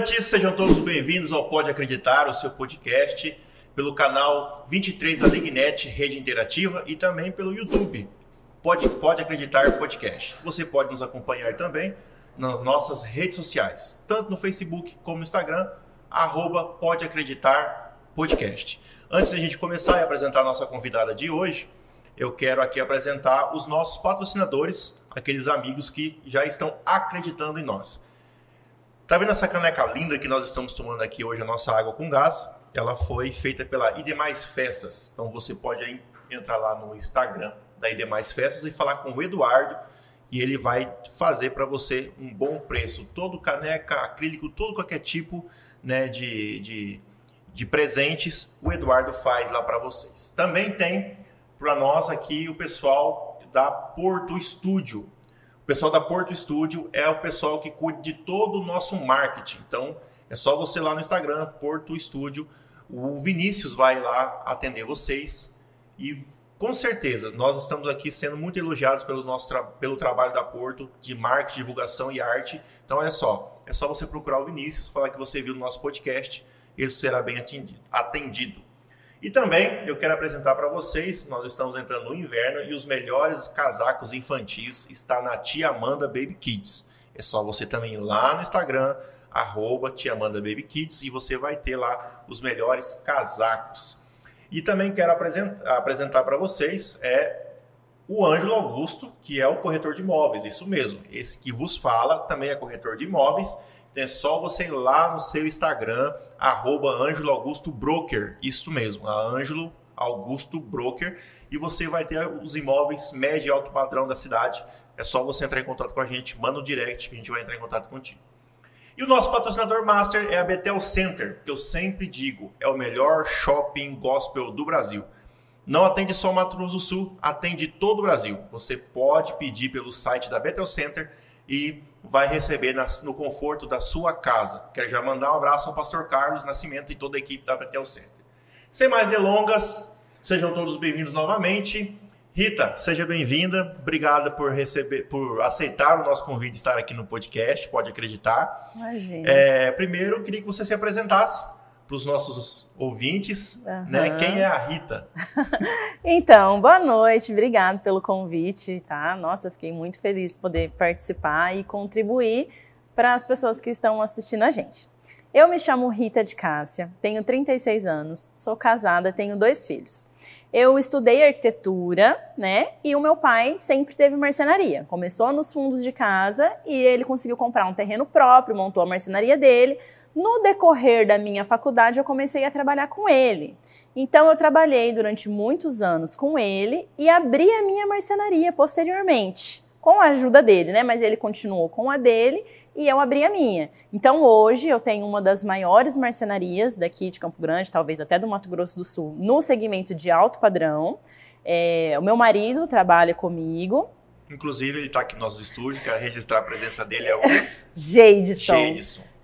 acreditantes, sejam todos bem-vindos ao Pode Acreditar, o seu podcast, pelo canal 23 da Lignet Rede Interativa e também pelo YouTube. Pode, pode Acreditar Podcast. Você pode nos acompanhar também nas nossas redes sociais, tanto no Facebook como no Instagram, arroba Pode Acreditar Podcast. Antes de a gente começar e apresentar a nossa convidada de hoje, eu quero aqui apresentar os nossos patrocinadores, aqueles amigos que já estão acreditando em nós. Tá vendo essa caneca linda que nós estamos tomando aqui hoje, a nossa água com gás? Ela foi feita pela Idemais Festas. Então você pode entrar lá no Instagram da Idemais Festas e falar com o Eduardo e ele vai fazer para você um bom preço. Todo caneca, acrílico, todo qualquer tipo né, de, de, de presentes, o Eduardo faz lá para vocês. Também tem para nós aqui o pessoal da Porto Estúdio pessoal da Porto Estúdio é o pessoal que cuida de todo o nosso marketing. Então, é só você lá no Instagram, Porto Estúdio. O Vinícius vai lá atender vocês e com certeza nós estamos aqui sendo muito elogiados pelo nosso tra pelo trabalho da Porto de marketing, divulgação e arte. Então, olha só, é só você procurar o Vinícius, falar que você viu no nosso podcast, ele será bem atendido. E também eu quero apresentar para vocês, nós estamos entrando no inverno e os melhores casacos infantis está na Tia Amanda Baby Kids. É só você também ir lá no Instagram, arroba Tia Amanda Baby Kids, e você vai ter lá os melhores casacos. E também quero apresentar, para vocês é o Ângelo Augusto, que é o corretor de imóveis, isso mesmo. Esse que vos fala também é corretor de imóveis então é só você ir lá no seu Instagram, arroba Augusto Broker, isso mesmo, a Ângelo Augusto Broker, e você vai ter os imóveis médio e alto padrão da cidade. É só você entrar em contato com a gente, manda um direct que a gente vai entrar em contato contigo. E o nosso patrocinador master é a Betel Center, que eu sempre digo, é o melhor shopping gospel do Brasil. Não atende só Mato Grosso do Sul, atende todo o Brasil. Você pode pedir pelo site da Betel Center e vai receber no conforto da sua casa. Quero já mandar um abraço ao pastor Carlos Nascimento e toda a equipe da Betel Center. Sem mais delongas, sejam todos bem-vindos novamente. Rita, seja bem-vinda. Obrigada por receber, por aceitar o nosso convite de estar aqui no podcast. Pode acreditar. Imagina. É, primeiro, queria que você se apresentasse para os nossos ouvintes, uhum. né? Quem é a Rita? então, boa noite, obrigado pelo convite, tá? Nossa, eu fiquei muito feliz de poder participar e contribuir para as pessoas que estão assistindo a gente. Eu me chamo Rita de Cássia, tenho 36 anos, sou casada, tenho dois filhos. Eu estudei arquitetura, né? E o meu pai sempre teve marcenaria. Começou nos fundos de casa e ele conseguiu comprar um terreno próprio, montou a marcenaria dele. No decorrer da minha faculdade, eu comecei a trabalhar com ele. Então, eu trabalhei durante muitos anos com ele e abri a minha marcenaria posteriormente, com a ajuda dele, né? Mas ele continuou com a dele e eu abri a minha. Então, hoje, eu tenho uma das maiores marcenarias daqui de Campo Grande, talvez até do Mato Grosso do Sul, no segmento de alto padrão. É, o meu marido trabalha comigo. Inclusive, ele está aqui no nosso estúdio, quero registrar a presença dele, é o Geidson.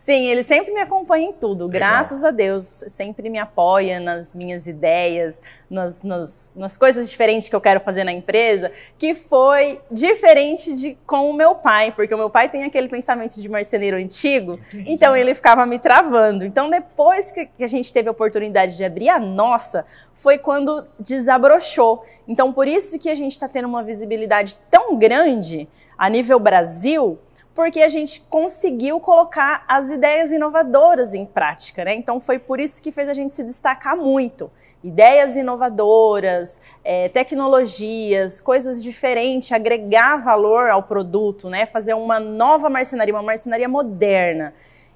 Sim, ele sempre me acompanha em tudo, Legal. graças a Deus. Sempre me apoia nas minhas ideias, nas, nas, nas, coisas diferentes que eu quero fazer na empresa, que foi diferente de com o meu pai, porque o meu pai tem aquele pensamento de marceneiro antigo, Entendi. então ele ficava me travando. Então, depois que, que a gente teve a oportunidade de abrir a nossa, foi quando desabrochou. Então, por isso que a gente está tendo uma visibilidade tão grande a nível Brasil porque a gente conseguiu colocar as ideias inovadoras em prática, né? Então foi por isso que fez a gente se destacar muito. Ideias inovadoras, é, tecnologias, coisas diferentes, agregar valor ao produto, né? Fazer uma nova marcenaria, uma marcenaria moderna.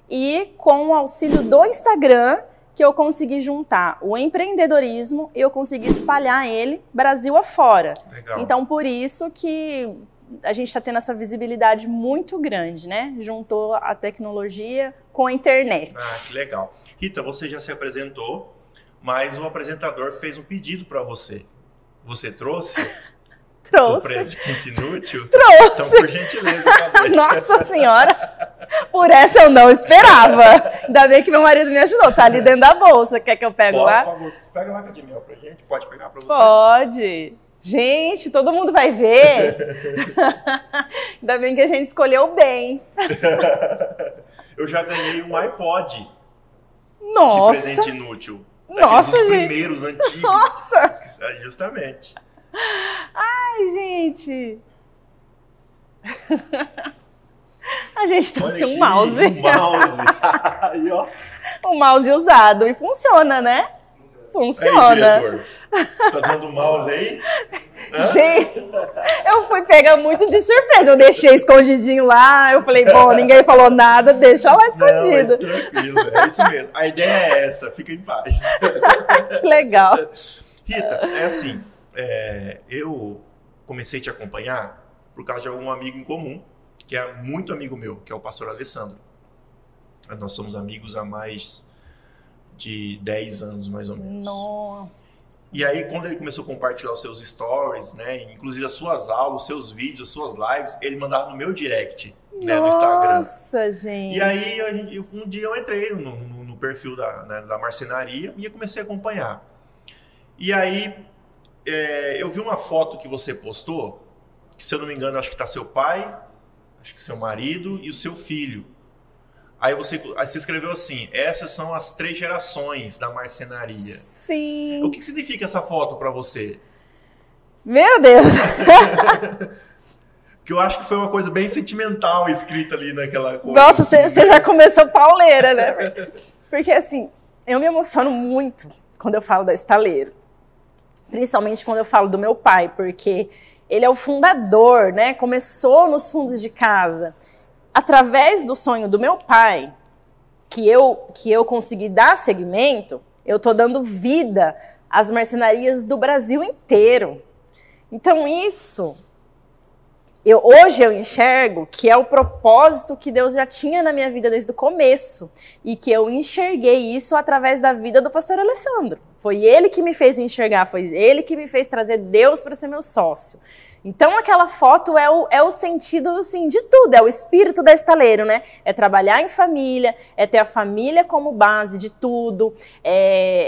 E com o auxílio do Instagram, que eu consegui juntar o empreendedorismo e eu consegui espalhar ele Brasil afora. Legal. Então, por isso que a gente está tendo essa visibilidade muito grande, né? Juntou a tecnologia com a internet. Ah, que legal. Rita, você já se apresentou, mas o apresentador fez um pedido para você. Você trouxe? Trouxe. O presente inútil? Trouxe. Então, por gentileza, cadê? Nossa Senhora! Por essa eu não esperava. Ainda bem que meu marido me ajudou. Tá ali dentro da bolsa. Quer que eu pegue Por lá? Por favor, pega lá de mel pra gente. Pode pegar pra você? Pode. Gente, todo mundo vai ver. Ainda bem que a gente escolheu bem. eu já ganhei um iPod. Nossa. De presente inútil. Nossa, Daqueles gente. primeiros antigos. Nossa. Justamente. Ai, gente. A gente trouxe um mouse. Um mouse. Aí, ó. Um mouse usado. E funciona, né? Aí, Funciona. diretor. Tá dando mouse aí? Gente, eu fui pegar muito de surpresa. Eu deixei escondidinho lá. Eu falei, bom, ninguém falou nada, deixa lá Não, escondido. mas tranquilo, é isso mesmo. A ideia é essa, fica em paz. Que legal. Rita, é assim, é, eu comecei a te acompanhar por causa de algum amigo em comum, que é muito amigo meu, que é o pastor Alessandro. Nós somos amigos há mais de 10 anos, mais ou menos. Nossa. E aí, quando ele começou a compartilhar os seus stories, né, inclusive as suas aulas, os seus vídeos, as suas lives, ele mandava no meu direct, né, no Instagram. Nossa, gente. E aí, um dia eu entrei no, no- no perfil da, né, da marcenaria e comecei a acompanhar. E aí, é, eu vi uma foto que você postou, que se eu não me engano, acho que está seu pai, acho que seu marido e o seu filho. Aí você, aí você escreveu assim: essas são as três gerações da marcenaria. Sim. O que significa essa foto para você? Meu Deus. Que eu acho que foi uma coisa bem sentimental escrita ali naquela coisa. Nossa, você você já começou pauleira, né? Porque assim, eu me emociono muito quando eu falo da Estaleiro. Principalmente quando eu falo do meu pai, porque ele é o fundador, né? Começou nos fundos de casa. Através do sonho do meu pai, que eu, que eu consegui dar seguimento, eu tô dando vida às marcenarias do Brasil inteiro. Então isso eu, hoje eu enxergo que é o propósito que Deus já tinha na minha vida desde o começo e que eu enxerguei isso através da vida do pastor Alessandro. Foi ele que me fez enxergar, foi ele que me fez trazer Deus para ser meu sócio. Então aquela foto é o, é o sentido assim, de tudo, é o espírito da estaleiro, né? É trabalhar em família, é ter a família como base de tudo, é,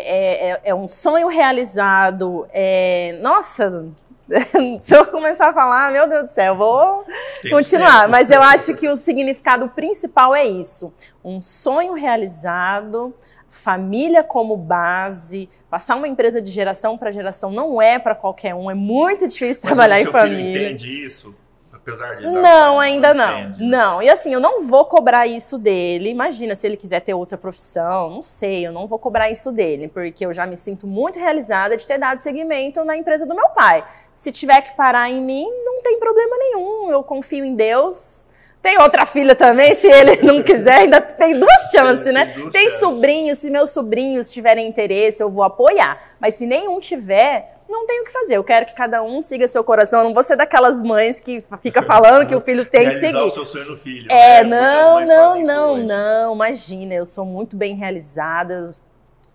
é, é- é um sonho realizado. é- nossa, se eu começar a falar, meu Deus do céu, eu vou Tem continuar. tempo. Mas eu acho que o significado principal é isso: um sonho realizado, família como base. Passar uma empresa de geração para geração não é para qualquer um, é muito difícil Mas trabalhar o em filho família. entende isso? Apesar de. Não, ainda não. entende, né? Não. E assim, eu não vou cobrar isso dele. Imagina se ele quiser ter outra profissão, não sei, eu não vou cobrar isso dele, porque eu já me sinto muito realizada de ter dado seguimento na empresa do meu pai. Se tiver que parar em mim, não tem problema nenhum. Eu confio em Deus. Tem outra filha também, se ele não quiser, ainda tem duas chances, Tem né? Tem sobrinhos, se meus sobrinhos tiverem interesse, eu vou apoiar. Mas se nenhum tiver, não tem o que fazer. Eu quero que cada um siga seu coração. Eu não vou ser daquelas mães que fica falando que o filho tem que Realizar seguir. o seu sonho no filho. É, né? Não, não, não, não. Imagina, eu sou muito bem realizada,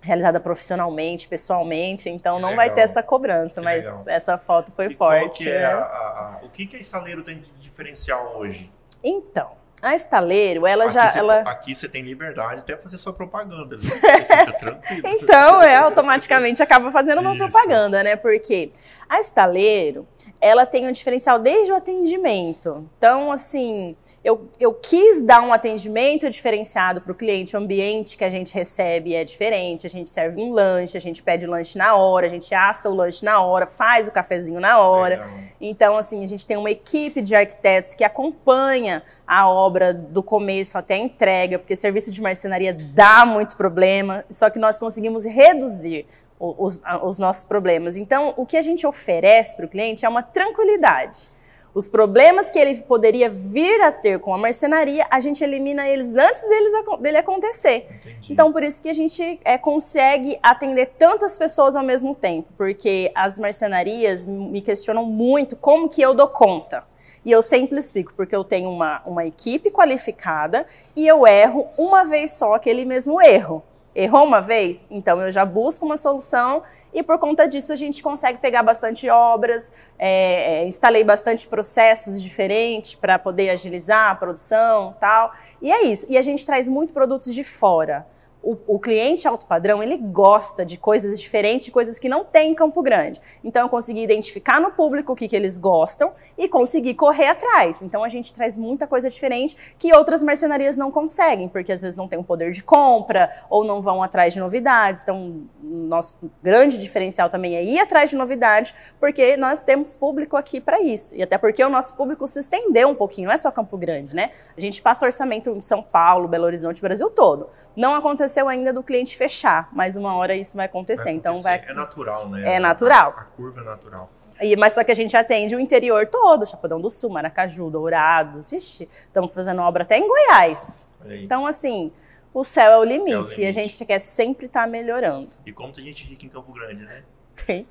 realizada profissionalmente, pessoalmente, então não vai Legal. ter essa cobrança, Que mas legal. essa foto foi E qual forte. que é né? a- a- a- o que, que a estaleiro tem de diferencial hoje? Então, a Estaleiro, ela aqui, já. você, ela... aqui você tem liberdade até fazer sua propaganda, viu? Você fica tranquilo. Então, é, automaticamente acaba fazendo uma Isso. propaganda, né? Porque a Estaleiro, ela tem um diferencial desde o atendimento. Então, assim, eu, eu quis dar um atendimento diferenciado para o cliente. O ambiente que a gente recebe é diferente. A gente serve um lanche, a gente pede o lanche na hora, a gente assa o lanche na hora, faz o cafezinho na hora. Então, assim, a gente tem uma equipe de arquitetos que acompanha a obra do começo até a entrega, porque serviço de marcenaria dá muito problema, só que nós conseguimos reduzir os, os nossos problemas. Então, o que a gente oferece para o cliente é uma tranquilidade. Os problemas que ele poderia vir a ter com a marcenaria, a gente elimina eles antes deles, dele acontecer. Entendi. Então, por isso que a gente é, consegue atender tantas pessoas ao mesmo tempo, porque as marcenarias me questionam muito como que eu dou conta. E eu sempre explico, porque eu tenho uma, uma equipe qualificada e eu erro uma vez só aquele mesmo erro. Errou uma vez? Então eu já busco uma solução e por conta disso a gente consegue pegar bastante obras, é, é, instalei bastante processos diferentes para poder agilizar a produção tal. E é isso. E a gente traz muito produtos de fora. O, o, cliente alto padrão, ele gosta de coisas diferentes, coisas que não tem em Campo Grande. Então, eu consegui identificar no público o que, que eles gostam e conseguir correr atrás. Então, a gente traz muita coisa diferente que outras marcenarias não conseguem, porque às vezes não tem um poder de compra ou não vão atrás de novidades. Então, nosso grande diferencial também é ir atrás de novidades, porque nós temos público aqui para isso. E até porque o nosso público se estendeu um pouquinho, não é só Campo Grande, né? A gente passa orçamento em São Paulo, Belo Horizonte, Brasil todo. Não aconteceu ainda do cliente fechar, mas uma hora isso vai acontecer. Vai então vai. É natural, né? É natural. A, a, curva é natural. E, mas só que a gente atende o interior todo, Chapadão do Sul, Maracaju, Dourados, vixe, estamos fazendo obra até em Goiás. Então, assim, o céu é o limite, é o limite. e a gente quer sempre estar tá melhorando. E como tem gente rica em Campo Grande, né? Tem.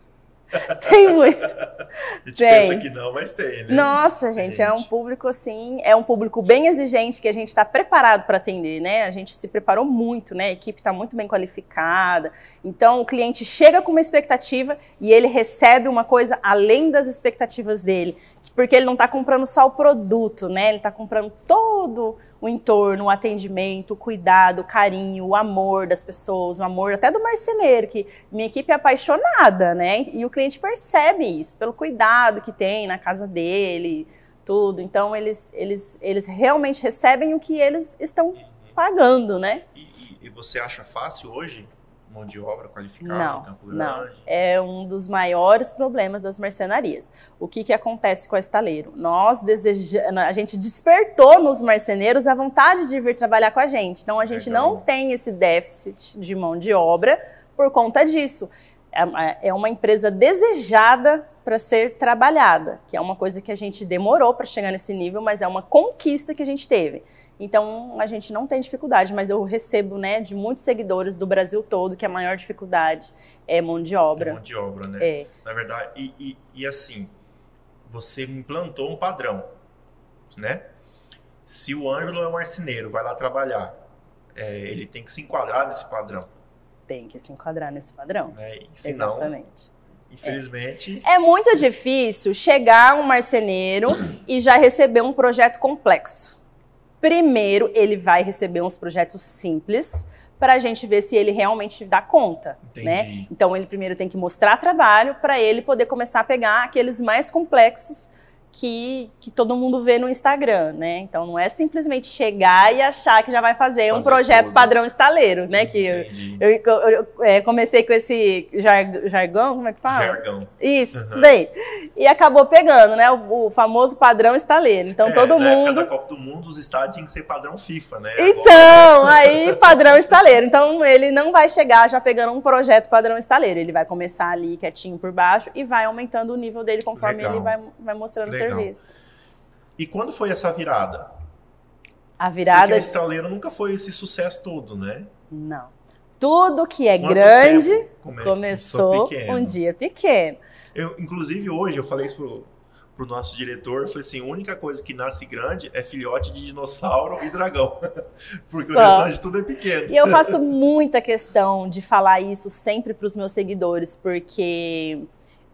Tem muito. A gente tem. pensa que não, mas tem, né? Nossa, gente, gente, é um público assim, é um público bem exigente que a gente está preparado para atender, né? A gente se preparou muito, né? A equipe está muito bem qualificada. Então, o cliente chega com uma expectativa e ele recebe uma coisa além das expectativas dele porque ele não está comprando só o produto, né? Ele está comprando todo o entorno, o atendimento, o cuidado, o carinho, o amor das pessoas, o amor até do marceneiro, que minha equipe é apaixonada, né? E o cliente percebe isso pelo cuidado que tem na casa dele, tudo. Então eles, eles, eles realmente recebem o que eles estão pagando, né? E, e você acha fácil hoje mão de obra qualificada não, Campo Grande? Não, é um dos maiores problemas das marcenarias. O que, que acontece com a estaleiro? Nós desejamos, a gente despertou nos marceneiros a vontade de vir trabalhar com a gente. Então a gente Legal. não tem esse déficit de mão de obra por conta disso. É, é uma empresa desejada para ser trabalhada, que é uma coisa que a gente demorou para chegar nesse nível, mas é uma conquista que a gente teve. Então, a gente não tem dificuldade, mas eu recebo, né, de muitos seguidores do Brasil todo que a maior dificuldade é mão de obra. É mão de obra, né? É. Na verdade, e, e, e assim, você implantou um padrão, né? Se o Ângelo é um marceneiro, vai lá trabalhar, é, ele tem que se enquadrar nesse padrão. Tem que se enquadrar nesse padrão. É, senão, Exatamente. Infelizmente. É. é muito difícil chegar um marceneiro e já receber um projeto complexo. Primeiro, ele vai receber uns projetos simples para a gente ver se ele realmente dá conta, né? Entendi. né? Então ele primeiro tem que mostrar trabalho para ele poder começar a pegar aqueles mais complexos que, que todo mundo vê no Instagram, né? Então não é simplesmente chegar e achar que já vai fazer, fazer um projeto tudo. padrão estaleiro, né? Que eu, eu, eu é, comecei com esse jar, jargão, como é que fala? Jargão. Isso, uhum. isso daí. E acabou pegando, né? O, o famoso padrão estaleiro. Então é, todo na mundo. Na Copa do Mundo, os estádios tinham que ser padrão FIFA, né? Então, Agora... aí padrão estaleiro. Então ele não vai chegar já pegando um projeto padrão estaleiro. Ele vai começar ali quietinho por baixo e vai aumentando o nível dele conforme Legal. ele vai, vai mostrando Legal serviço. E quando foi essa virada? A virada. Porque a Estaleiro nunca foi esse sucesso todo, né? Não. Tudo que é Quanto grande come... começou um dia pequeno. Eu, inclusive, hoje eu falei isso pro, pro nosso diretor, eu falei assim, a única coisa que nasce grande é filhote de dinossauro e dragão. Porque Só. o restante de tudo é pequeno. E eu faço muita questão de falar isso sempre para os meus seguidores, porque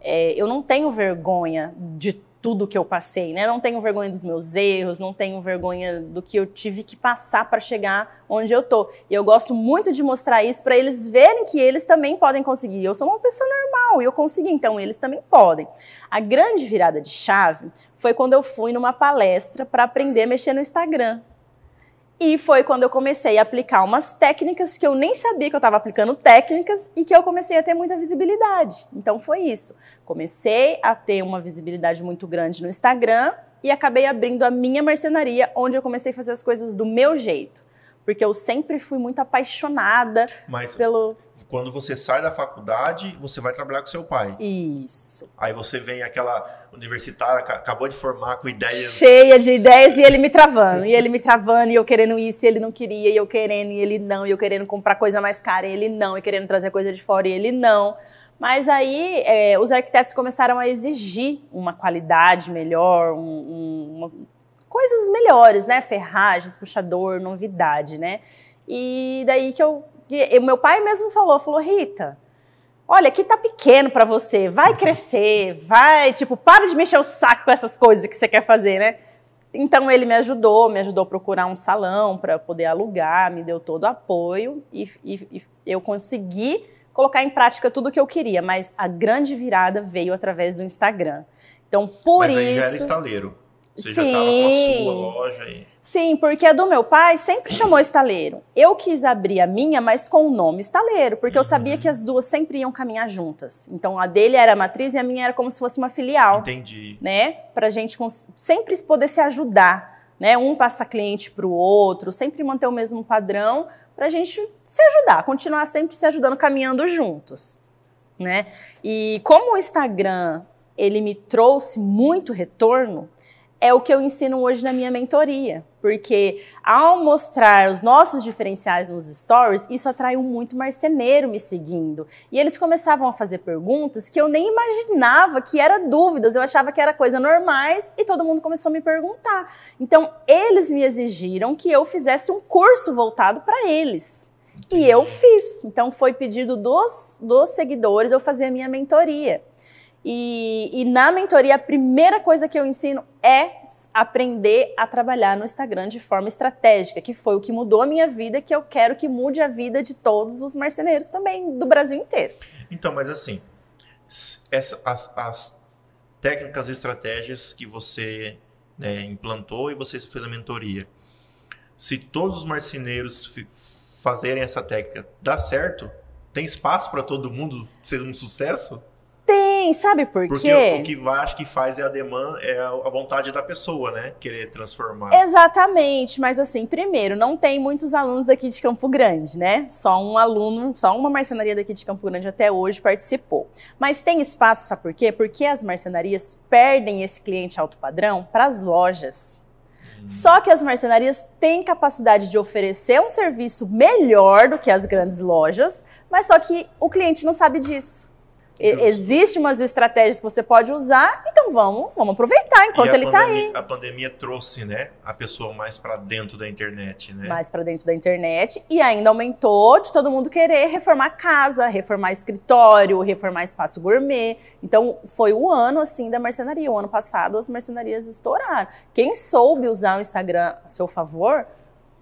é, eu não tenho vergonha de tudo que eu passei, né? Não tenho vergonha dos meus erros, não tenho vergonha do que eu tive que passar para chegar onde eu tô. E eu gosto muito de mostrar isso para eles verem que eles também podem conseguir. Eu sou uma pessoa normal e eu consegui, então eles também podem. A grande virada de chave foi quando eu fui numa palestra para aprender a mexer no Instagram. E foi quando eu comecei a aplicar umas técnicas que eu nem sabia que eu estava aplicando técnicas e que eu comecei a ter muita visibilidade. Então foi isso. Comecei a ter uma visibilidade muito grande no Instagram e acabei abrindo a minha marcenaria, onde eu comecei a fazer as coisas do meu jeito porque eu sempre fui muito apaixonada Mas pelo. Quando você sai da faculdade, você vai trabalhar com seu pai. Isso. Aí você vem aquela universitária, acabou de formar com ideias. Cheia de ideias e ele me travando. e ele me travando, e eu querendo isso, e ele não queria, e eu querendo, e ele não, e eu querendo comprar coisa mais cara, e ele não, e querendo trazer coisa de fora, e ele não. Mas aí é, os arquitetos começaram a exigir uma qualidade melhor, um, um, uma, coisas melhores, né? Ferragens, puxador, novidade, né? E daí que eu. meu pai mesmo falou, falou, Rita, olha, aqui tá pequeno para você, vai crescer, vai, tipo, para de mexer o saco com essas coisas que você quer fazer, né? então ele me ajudou, me ajudou a procurar um salão para poder alugar, me deu todo o apoio e, e, e eu consegui colocar em prática tudo o que eu queria, mas a grande virada veio através do Instagram. Então, por mas isso. Mas aí já era estaleiro. Você Sim. já estava com a sua loja aí. Sim, porque a do meu pai sempre chamou estaleiro. Eu quis abrir a minha, mas com o nome estaleiro, porque eu sabia que as duas sempre iam caminhar juntas. Então a dele era a matriz e a minha era como se fosse uma filial. Entendi. Né? Pra gente sempre poder se ajudar. Né? Um passa cliente pro outro, sempre manter o mesmo padrão, pra gente se ajudar, continuar sempre se ajudando, caminhando juntos. Né? E como o Instagram ele me trouxe muito retorno, é o que eu ensino hoje na minha mentoria. Porque ao mostrar os nossos diferenciais nos stories, isso atraiu muito marceneiro me seguindo. E eles começavam a fazer perguntas que eu nem imaginava que eram dúvidas, eu achava que era coisa normais e todo mundo começou a me perguntar. Então, eles me exigiram que eu fizesse um curso voltado para eles. E eu fiz. Então, foi pedido dos, dos seguidores eu fazer a minha mentoria. E, e, na mentoria, a primeira coisa que eu ensino é aprender a trabalhar no Instagram de forma estratégica, que foi o que mudou a minha vida, que eu quero que mude a vida de todos os marceneiros também, do Brasil inteiro. Então, mas assim, essa, as, as técnicas e estratégias que você né, implantou e você fez a mentoria, se todos os marceneiros fazerem essa técnica, dá certo? Tem espaço para todo mundo ser um sucesso? Tem, sabe por Porque quê? o que acho que faz é a demanda, é a vontade da pessoa, né? Querer transformar. Exatamente, mas assim, primeiro, não tem muitos alunos aqui de Campo Grande, né? Só um aluno, só uma marcenaria daqui de Campo Grande até hoje participou. Mas tem espaço, sabe por quê? Porque as marcenarias perdem esse cliente alto padrão para as lojas. Hum. Só que as marcenarias têm capacidade de oferecer um serviço melhor do que as grandes lojas, mas só que o cliente não sabe disso. Existem umas estratégias que você pode usar, então vamos, vamos aproveitar enquanto ele está aí. A pandemia trouxe, né, a pessoa mais para dentro da internet, né? Mais para dentro da internet e ainda aumentou de todo mundo querer reformar casa, reformar escritório, reformar espaço gourmet. Então foi o ano assim da marcenaria. O ano passado as marcenarias estouraram. Quem soube usar o Instagram a seu favor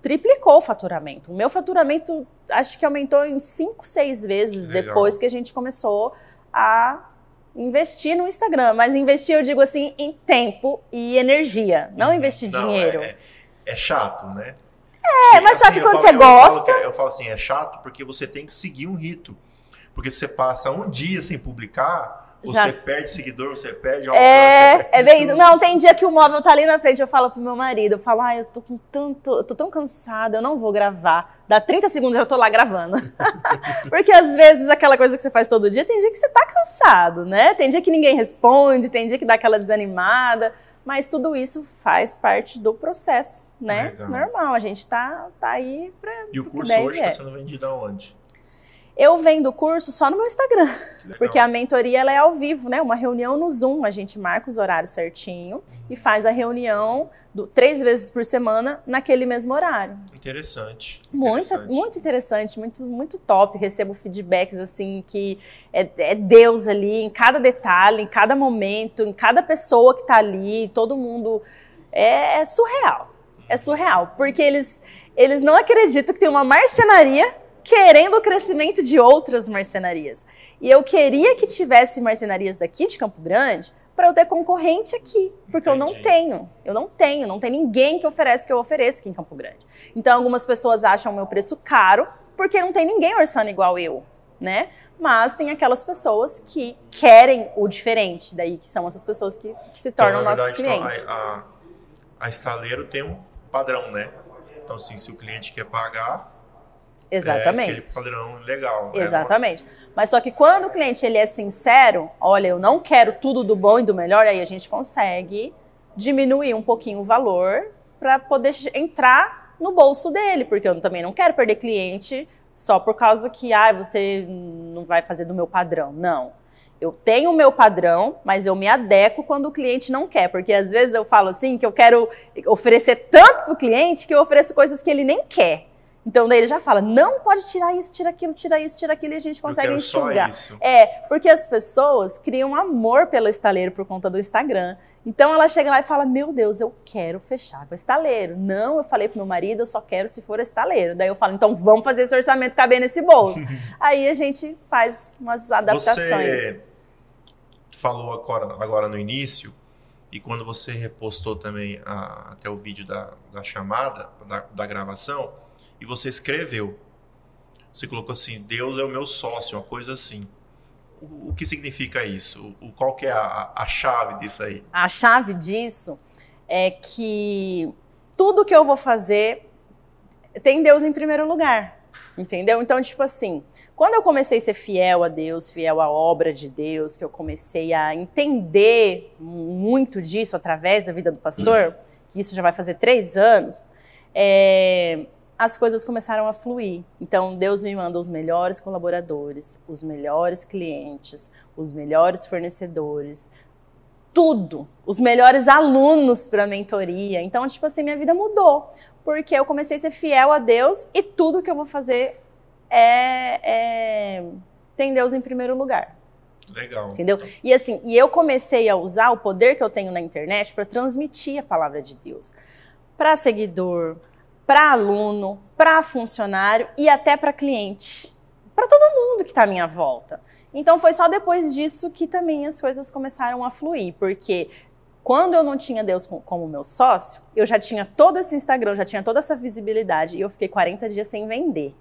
triplicou o faturamento. O meu faturamento acho que aumentou em 5, 6 vezes Legal. depois que a gente começou a investir no Instagram. Mas investir, eu digo assim, em tempo e energia, não uhum. investir não, dinheiro. É, é, chato, né? É, mas assim, só que quando falo, você eu gosta. Falo, eu falo assim, é chato porque você tem que seguir um rito. Porque você passa um dia sem publicar, você Já. perde seguidor, você perde alcance. É, perde é bem isso. Não, tem dia que o móvel tá ali na frente, eu falo pro meu marido, eu falo, ai, eu tô com tanto, eu tô tão cansada, eu não vou gravar. Dá 30 segundos eu já tô lá gravando. Porque às vezes aquela coisa que você faz todo dia, tem dia que você tá cansado, né? Tem dia que ninguém responde, tem dia que dá aquela desanimada. Mas tudo isso faz parte do processo, né? Legal. Normal, a gente tá, tá aí pra. E o curso hoje está é. sendo vendido aonde? Eu vendo o curso só no meu Instagram, porque a mentoria ela é ao vivo, né? Uma reunião no Zoom, a gente marca os horários certinho e faz a reunião do, três vezes por semana naquele mesmo horário. Interessante. Muito, interessante. muito interessante, muito, muito top. Recebo feedbacks assim que é, é, Deus ali em cada detalhe, em cada momento, em cada pessoa que está ali, todo mundo é, é surreal. É surreal, porque eles eles não acreditam que tem uma marcenaria querendo o crescimento de outras marcenarias. E eu queria que tivesse marcenarias daqui de Campo Grande para eu ter concorrente aqui, porque Entendi. eu não tenho. Eu não tenho, não tem ninguém que oferece que eu ofereça aqui em Campo Grande. Então algumas pessoas acham o meu preço caro porque não tem ninguém orçando igual eu, né? Mas tem aquelas pessoas que querem o diferente, daí que são essas pessoas que se tornam então, nossos verdade, clientes. Então, a, a, a estaleiro tem um padrão, né? Então, assim, se o cliente quer pagar, Exatamente. É aquele padrão legal. Né? Exatamente. Mas só que quando o cliente ele é sincero, olha, eu não quero tudo do bom e do melhor, aí a gente consegue diminuir um pouquinho o valor para poder entrar no bolso dele, porque eu também não quero perder cliente só por causa que ah, você não vai fazer do meu padrão. Não. Eu tenho o meu padrão, mas eu me adequo quando o cliente não quer, porque às vezes eu falo assim que eu quero oferecer tanto para o cliente que eu ofereço coisas que ele nem quer. Então daí ele já fala, não pode tirar isso, tira aquilo, tira isso, tira aquilo, e a gente consegue enxugar. É, porque as pessoas criam amor pelo estaleiro por conta do Instagram. Então ela chega lá e fala: Meu Deus, eu quero fechar com o estaleiro. Não, eu falei pro meu marido, eu só quero se for estaleiro. Daí eu falo: Então vamos fazer esse orçamento caber nesse bolso. Aí a gente faz umas adaptações. Você falou agora, agora no início, e quando você repostou também a- até o vídeo da, da chamada, da, da gravação, e você escreveu. Você colocou assim, Deus é o meu sócio, uma coisa assim. O, o que significa isso? O, qual que é a, a chave disso aí? A chave disso é que tudo que eu vou fazer tem Deus em primeiro lugar. Entendeu? Então, tipo assim, quando eu comecei a ser fiel a Deus, fiel à obra de Deus, que eu comecei a entender muito disso através da vida do pastor, que isso já vai fazer três anos, é, as coisas começaram a fluir. Então, Deus me manda os melhores colaboradores, os melhores clientes, os melhores fornecedores, tudo, os melhores alunos para mentoria. Então, tipo assim, minha vida mudou, porque eu comecei a ser fiel a Deus e tudo que eu vou fazer é, é tem Deus em primeiro lugar, Legal. entendeu? E assim, e eu comecei a usar o poder que eu tenho na internet para transmitir a palavra de Deus para seguidor, para aluno, para funcionário e até para cliente, para todo mundo que está à minha volta. Então foi só depois disso que também as coisas começaram a fluir, porque quando eu não tinha Deus com- como meu sócio, eu já tinha todo esse Instagram, já tinha toda essa visibilidade e eu fiquei 40 dias sem vender.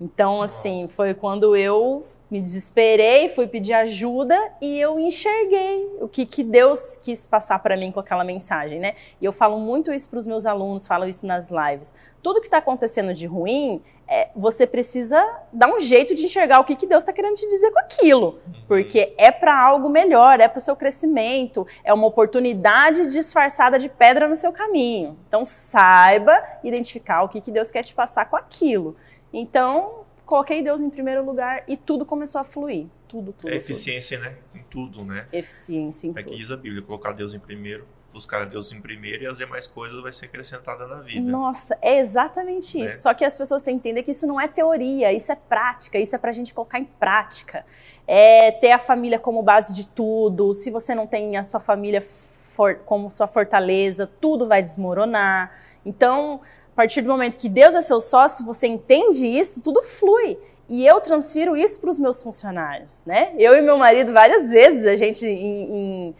Então, assim, foi quando eu me desesperei, fui pedir ajuda e eu enxerguei o que, que Deus quis passar para mim com aquela mensagem, né? E eu falo muito isso para os meus alunos, falo isso nas lives. Tudo que está acontecendo de ruim, é, você precisa dar um jeito de enxergar o que, que Deus está querendo te dizer com aquilo. Porque é para algo melhor, é para o seu crescimento, é uma oportunidade disfarçada de pedra no seu caminho. Então saiba identificar o que, que Deus quer te passar com aquilo. Então, coloquei Deus em primeiro lugar e tudo começou a fluir. Tudo, tudo. É tudo. eficiência, né? Em tudo, né? Eficiência em É que tudo. diz a Bíblia, colocar Deus em primeiro, buscar a Deus em primeiro e as demais coisas vai ser acrescentada na vida. Nossa, é exatamente isso. Né? Só que as pessoas têm que entender que isso não é teoria, isso é prática, isso é pra gente colocar em prática. É ter a família como base de tudo. Se você não tem a sua família for- como sua fortaleza, tudo vai desmoronar. Então, a partir do momento que Deus é seu sócio, você entende isso, tudo flui. E eu transfiro isso para os meus funcionários, né? Eu e meu marido, várias vezes, a gente, em- em-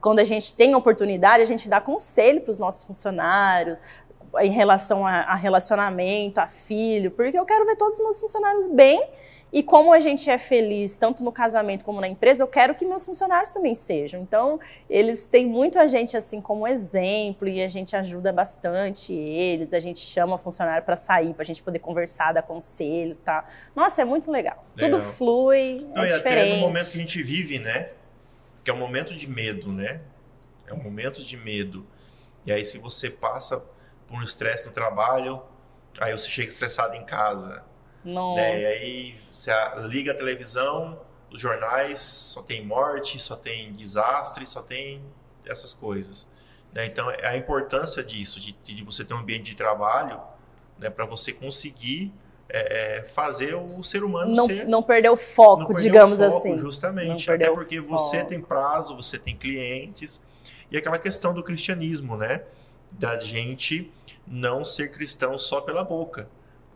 quando a gente tem oportunidade, a gente dá conselho para os nossos funcionários em relação a, a relacionamento, a filho, porque eu quero ver todos os meus funcionários bem. E como a gente é feliz, tanto no casamento como na empresa, eu quero que meus funcionários também sejam. Então, eles têm muito a gente assim como exemplo e a gente ajuda bastante eles. A gente chama o funcionário para sair, para a gente poder conversar, dar conselho, tá? Nossa, é muito legal. Legal. Tudo flui, Não, é e diferente. até no momento que a gente vive, né? Que é um momento de medo, né? É um momento de medo. E aí, se você passa por um estresse no trabalho, aí você chega estressado em casa. Nossa. Né? E aí você liga a televisão, os jornais, só tem morte, só tem desastre, só tem essas coisas. né? Então, é a importância disso, de, de você ter um ambiente de trabalho, né, para você conseguir é, é, fazer o ser humano não, ser não perder o foco, não perder digamos o foco, assim. Justamente. Até porque você tem prazo, você tem clientes. E aquela questão do cristianismo, né? Da gente não ser cristão só pela boca,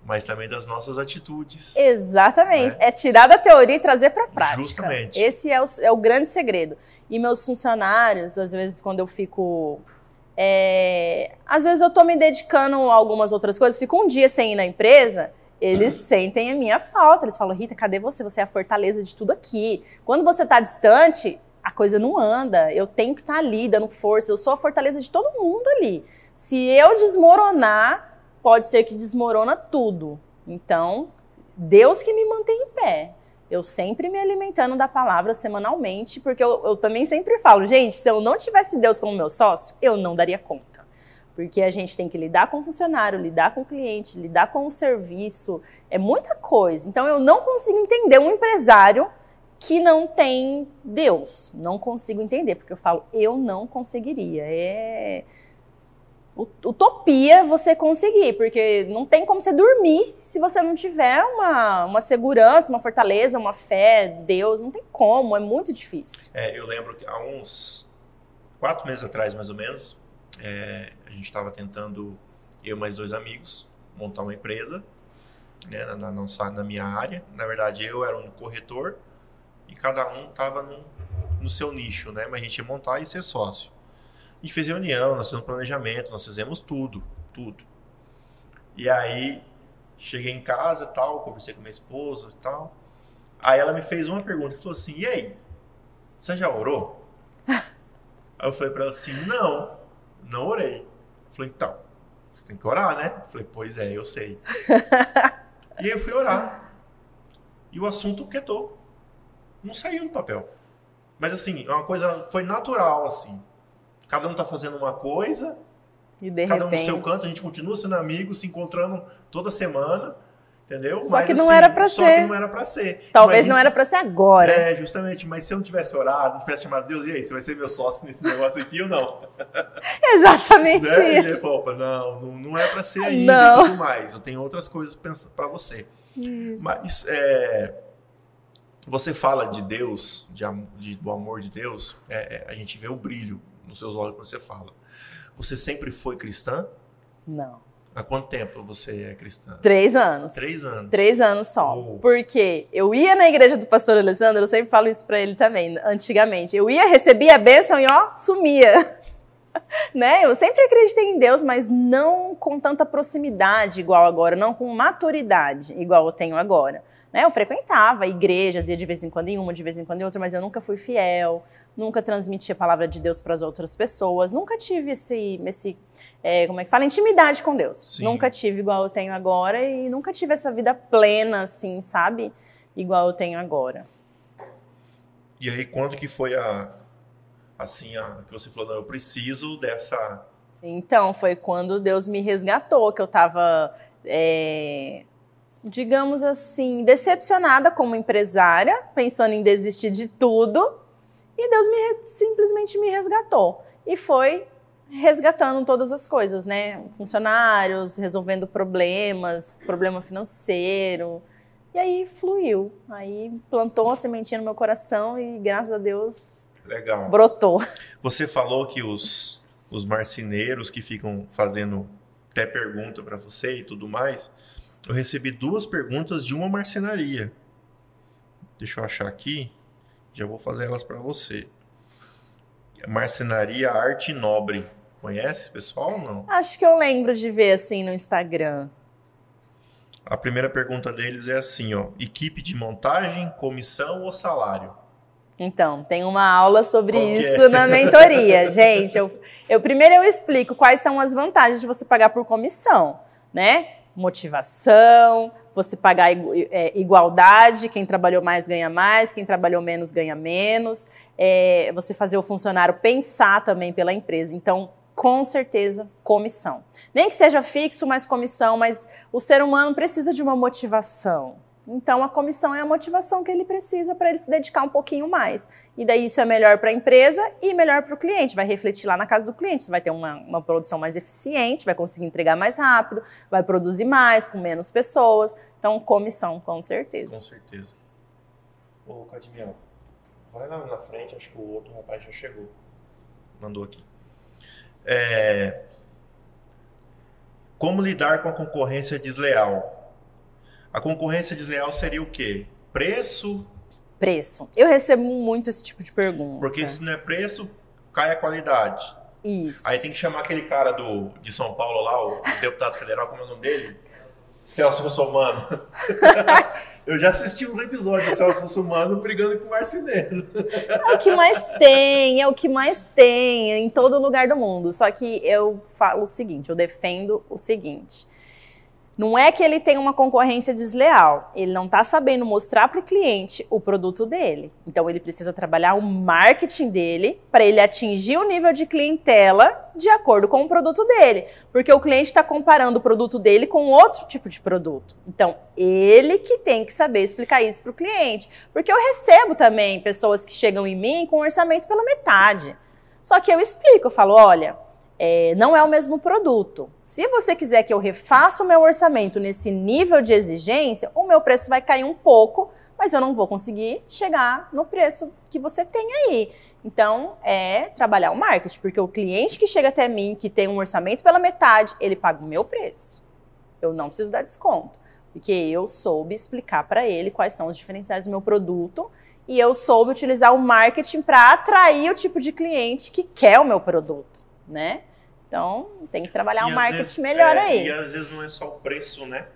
mas também das nossas atitudes. Exatamente. Né? É tirar da teoria e trazer para a prática. Justamente. Esse é o, é o grande segredo. E meus funcionários, às vezes, quando eu fico. é, às vezes eu tô me dedicando a algumas outras coisas, fico um dia sem ir na empresa, eles sentem a minha falta. Eles falam, Rita, cadê você? Você é a fortaleza de tudo aqui. Quando você tá distante, a coisa não anda. Eu tenho que estar ali, dando força. Eu sou a fortaleza de todo mundo ali. Se eu desmoronar, pode ser que desmorona tudo. Então, Deus que me mantém em pé. Eu sempre me alimentando da palavra semanalmente, porque eu, eu também sempre falo, gente, se eu não tivesse Deus como meu sócio, eu não daria conta. Porque a gente tem que lidar com o funcionário, lidar com o cliente, lidar com o serviço, é muita coisa. Então eu não consigo entender um empresário que não tem Deus. Não consigo entender, porque eu falo, eu não conseguiria. É utopia você conseguir, porque não tem como você dormir se você não tiver uma, uma segurança, uma fortaleza, uma fé, Deus, não tem como, é muito difícil. É, eu lembro que há uns quatro meses atrás, mais ou menos, é, a gente estava tentando, eu mais dois amigos, montar uma empresa né, na, na, na, minha área. Na verdade, eu era um corretor e cada um estava no, no seu nicho, né? Mas a gente ia montar e ser sócio. A gente fez reunião, nós fizemos planejamento, nós fizemos tudo, tudo. E aí, cheguei em casa e tal, conversei com minha esposa e tal. Aí ela me fez uma pergunta e falou assim: E aí, você já orou? aí eu falei para ela assim: Não, não orei. Eu falei: Então, você tem que orar, né? Eu falei: Pois é, eu sei. e aí eu fui orar. E o assunto quietou. Não saiu do papel. Mas assim, é uma coisa foi natural, assim. Cada um tá fazendo uma coisa, cada um no seu canto, a gente continua sendo amigos, se encontrando toda semana, entendeu? Só mas, que não assim, era para ser. Só que não era para ser. Talvez não era para ser agora. É, justamente, mas se eu não tivesse orado, não tivesse chamado Deus, e aí, você vai ser meu sócio nesse negócio aqui ou não? Exatamente né? isso. E ele falou, não, não, não é para ser ainda não. e tudo mais, eu tenho outras coisas para você. Isso. Mas, é, você fala de Deus, de, de, do amor de Deus, é, é, a gente vê o brilho nos seus olhos quando você fala. Você sempre foi cristã? Não. Há quanto tempo você é cristã? Três anos. Três anos. Três anos só. Oh. Porque eu ia na igreja do pastor Alessandro, eu sempre falo isso para ele também, antigamente. Eu ia, recebia a bênção e ó, sumia. né? Eu sempre acreditei em Deus, mas não com tanta proximidade igual agora, não com maturidade igual eu tenho agora. Né? Eu frequentava igrejas, ia de vez em quando em uma, de vez em quando em outra, mas eu nunca fui fiel, nunca transmiti a palavra de Deus para as outras pessoas, nunca tive esse, esse é, como é que fala, intimidade com Deus. Sim. Nunca tive igual eu tenho agora e nunca tive essa vida plena, assim, sabe? Igual eu tenho agora. E aí, quando que foi a, assim, a, que você falou, não, eu preciso dessa... Então, foi quando Deus me resgatou, que eu estava é, digamos assim, decepcionada como empresária, pensando em desistir de tudo, e Deus me, simplesmente me resgatou. E foi resgatando todas as coisas, né? Funcionários, resolvendo problemas, problema financeiro. E aí fluiu. Aí plantou a sementinha no meu coração e graças a Deus Legal. brotou. Você falou que os, os marceneiros que ficam fazendo até pergunta para você e tudo mais, eu recebi duas perguntas de uma marcenaria. Deixa eu achar aqui, já vou fazer elas para você. Marcenaria Arte Nobre. Conhece, pessoal, ou não? Acho que eu lembro de ver assim no Instagram. A primeira pergunta deles é assim, ó: equipe de montagem, comissão ou salário? Então, tem uma aula sobre Qual isso é? na mentoria. Gente, eu, eu primeiro eu explico quais são as vantagens de você pagar por comissão, né? Motivação, você pagar é, igualdade, quem trabalhou mais ganha mais, quem trabalhou menos ganha menos, é, você fazer o funcionário pensar também pela empresa. Então, com certeza, comissão. Nem que seja fixo, mas comissão, mas o ser humano precisa de uma motivação. Então, a comissão é a motivação que ele precisa para ele se dedicar um pouquinho mais. E daí isso é melhor para a empresa e melhor para o cliente. Vai refletir lá na casa do cliente. Vai ter uma, uma, produção mais eficiente, vai conseguir entregar mais rápido, vai produzir mais, com menos pessoas. Então, comissão, com certeza. Com certeza. Ô, Cadmiel, vai lá na frente, acho que o outro rapaz já chegou. Mandou aqui. É... Como lidar com a concorrência desleal? A concorrência desleal seria o quê? Preço? Preço. Eu recebo muito esse tipo de pergunta. Porque se não é preço, cai a qualidade. Isso. Aí tem que chamar aquele cara do, de São Paulo lá, o deputado federal, como é o nome dele? Celso Russomano. Eu já assisti uns episódios do Celso Russomano brigando com o marceneiro. É o que mais tem, é o que mais tem em todo lugar do mundo. Só que eu falo o seguinte, eu defendo o seguinte. Não é que ele tem uma concorrência desleal, ele não está sabendo mostrar para o cliente o produto dele. Então ele precisa trabalhar o marketing dele para ele atingir o nível de clientela de acordo com o produto dele, porque o cliente está comparando o produto dele com outro tipo de produto. Então ele que tem que saber explicar isso para o cliente, porque eu recebo também pessoas que chegam em mim com um orçamento pela metade. Só que eu explico, eu falo, olha, é, não é o mesmo produto. Se você quiser que eu refaça o meu orçamento nesse nível de exigência, o meu preço vai cair um pouco, mas eu não vou conseguir chegar no preço que você tem aí. Então, é trabalhar o marketing, porque o cliente que chega até mim, que tem um orçamento pela metade, ele paga o meu preço. Eu não preciso dar desconto, porque eu soube explicar para ele quais são os diferenciais do meu produto e eu soube utilizar o marketing para atrair o tipo de cliente que quer o meu produto, né? Então, tem que trabalhar o marketing vezes, melhor é, aí. E às vezes não é só o preço, né?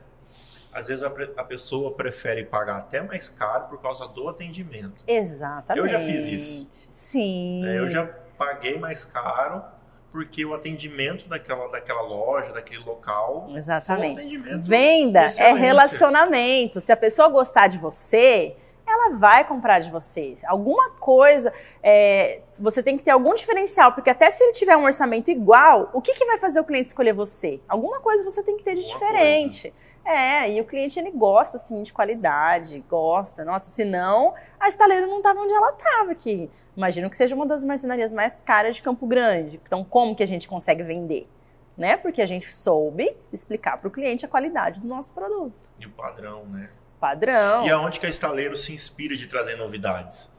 Às vezes a, a, pessoa prefere pagar até mais caro por causa do atendimento. Exatamente. Eu já fiz isso. Sim. É, eu já paguei mais caro porque o atendimento daquela, daquela loja, daquele local. Exatamente. Um Venda é relacionamento. Se a pessoa gostar de você, ela vai comprar de vocês. Alguma coisa, é, você tem que ter algum diferencial, porque até se ele tiver um orçamento igual, o que, que vai fazer o cliente escolher você? Alguma coisa você tem que ter de Alguma diferente. Coisa. É, e o cliente ele gosta assim de qualidade, gosta. Nossa, senão a estaleira não estava onde ela estava aqui. Imagino que seja uma das marcenarias mais caras de Campo Grande. Então, como que a gente consegue vender? Né? Porque a gente soube explicar para o cliente a qualidade do nosso produto. E o padrão, né? Padrão. E aonde que a estaleiro se inspira de trazer novidades?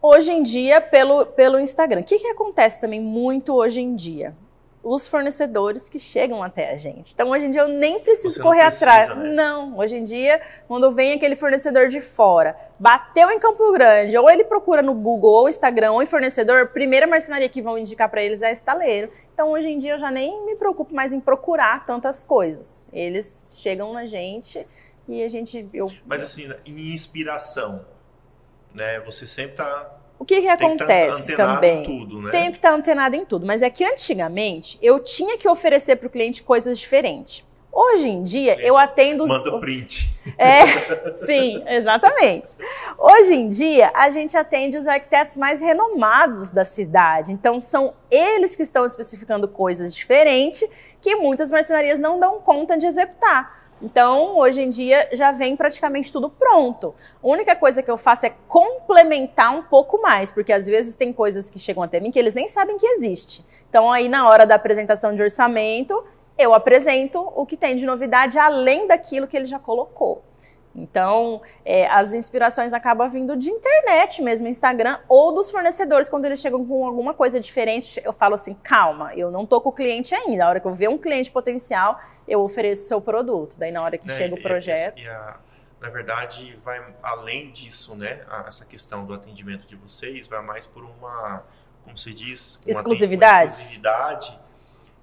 Hoje em dia, pelo, pelo Instagram. O que, que acontece também muito hoje em dia? os fornecedores que chegam até a gente. Então, hoje em dia, eu nem preciso correr precisa, atrás. Né? Não, hoje em dia, quando vem aquele fornecedor de fora, bateu em Campo Grande, ou ele procura no Google, ou Instagram, ou em fornecedor, primeira marcenaria que vão indicar para eles é estaleiro. Então, hoje em dia, eu já nem me preocupo mais em procurar tantas coisas. Eles chegam na gente e a gente... Eu... Mas, assim, em inspiração, né? Você sempre está o que, que acontece que também? Tudo, né? Tenho que estar antenado em tudo, mas é que antigamente eu tinha que oferecer para o cliente coisas diferentes. Hoje em dia cliente eu atendo os... manda print. É, sim, exatamente. Hoje em dia a gente atende os arquitetos mais renomados da cidade. Então são eles que estão especificando coisas diferentes que muitas marcenarias não dão conta de executar. Então, hoje em dia já vem praticamente tudo pronto. A única coisa que eu faço é complementar um pouco mais, porque às vezes tem coisas que chegam até mim que eles nem sabem que existe. Então, aí na hora da apresentação de orçamento, eu apresento o que tem de novidade além daquilo que ele já colocou. Então, é, as inspirações acabam vindo de internet mesmo, Instagram, ou dos fornecedores. Quando eles chegam com alguma coisa diferente, eu falo assim: calma, eu não tô com o cliente ainda. A hora que eu ver um cliente potencial, eu ofereço o seu produto. Daí, na hora que né, chega o projeto. E, a, na verdade, vai além disso, né? essa questão do atendimento de vocês vai mais por uma, como se diz, uma exclusividade. Uma exclusividade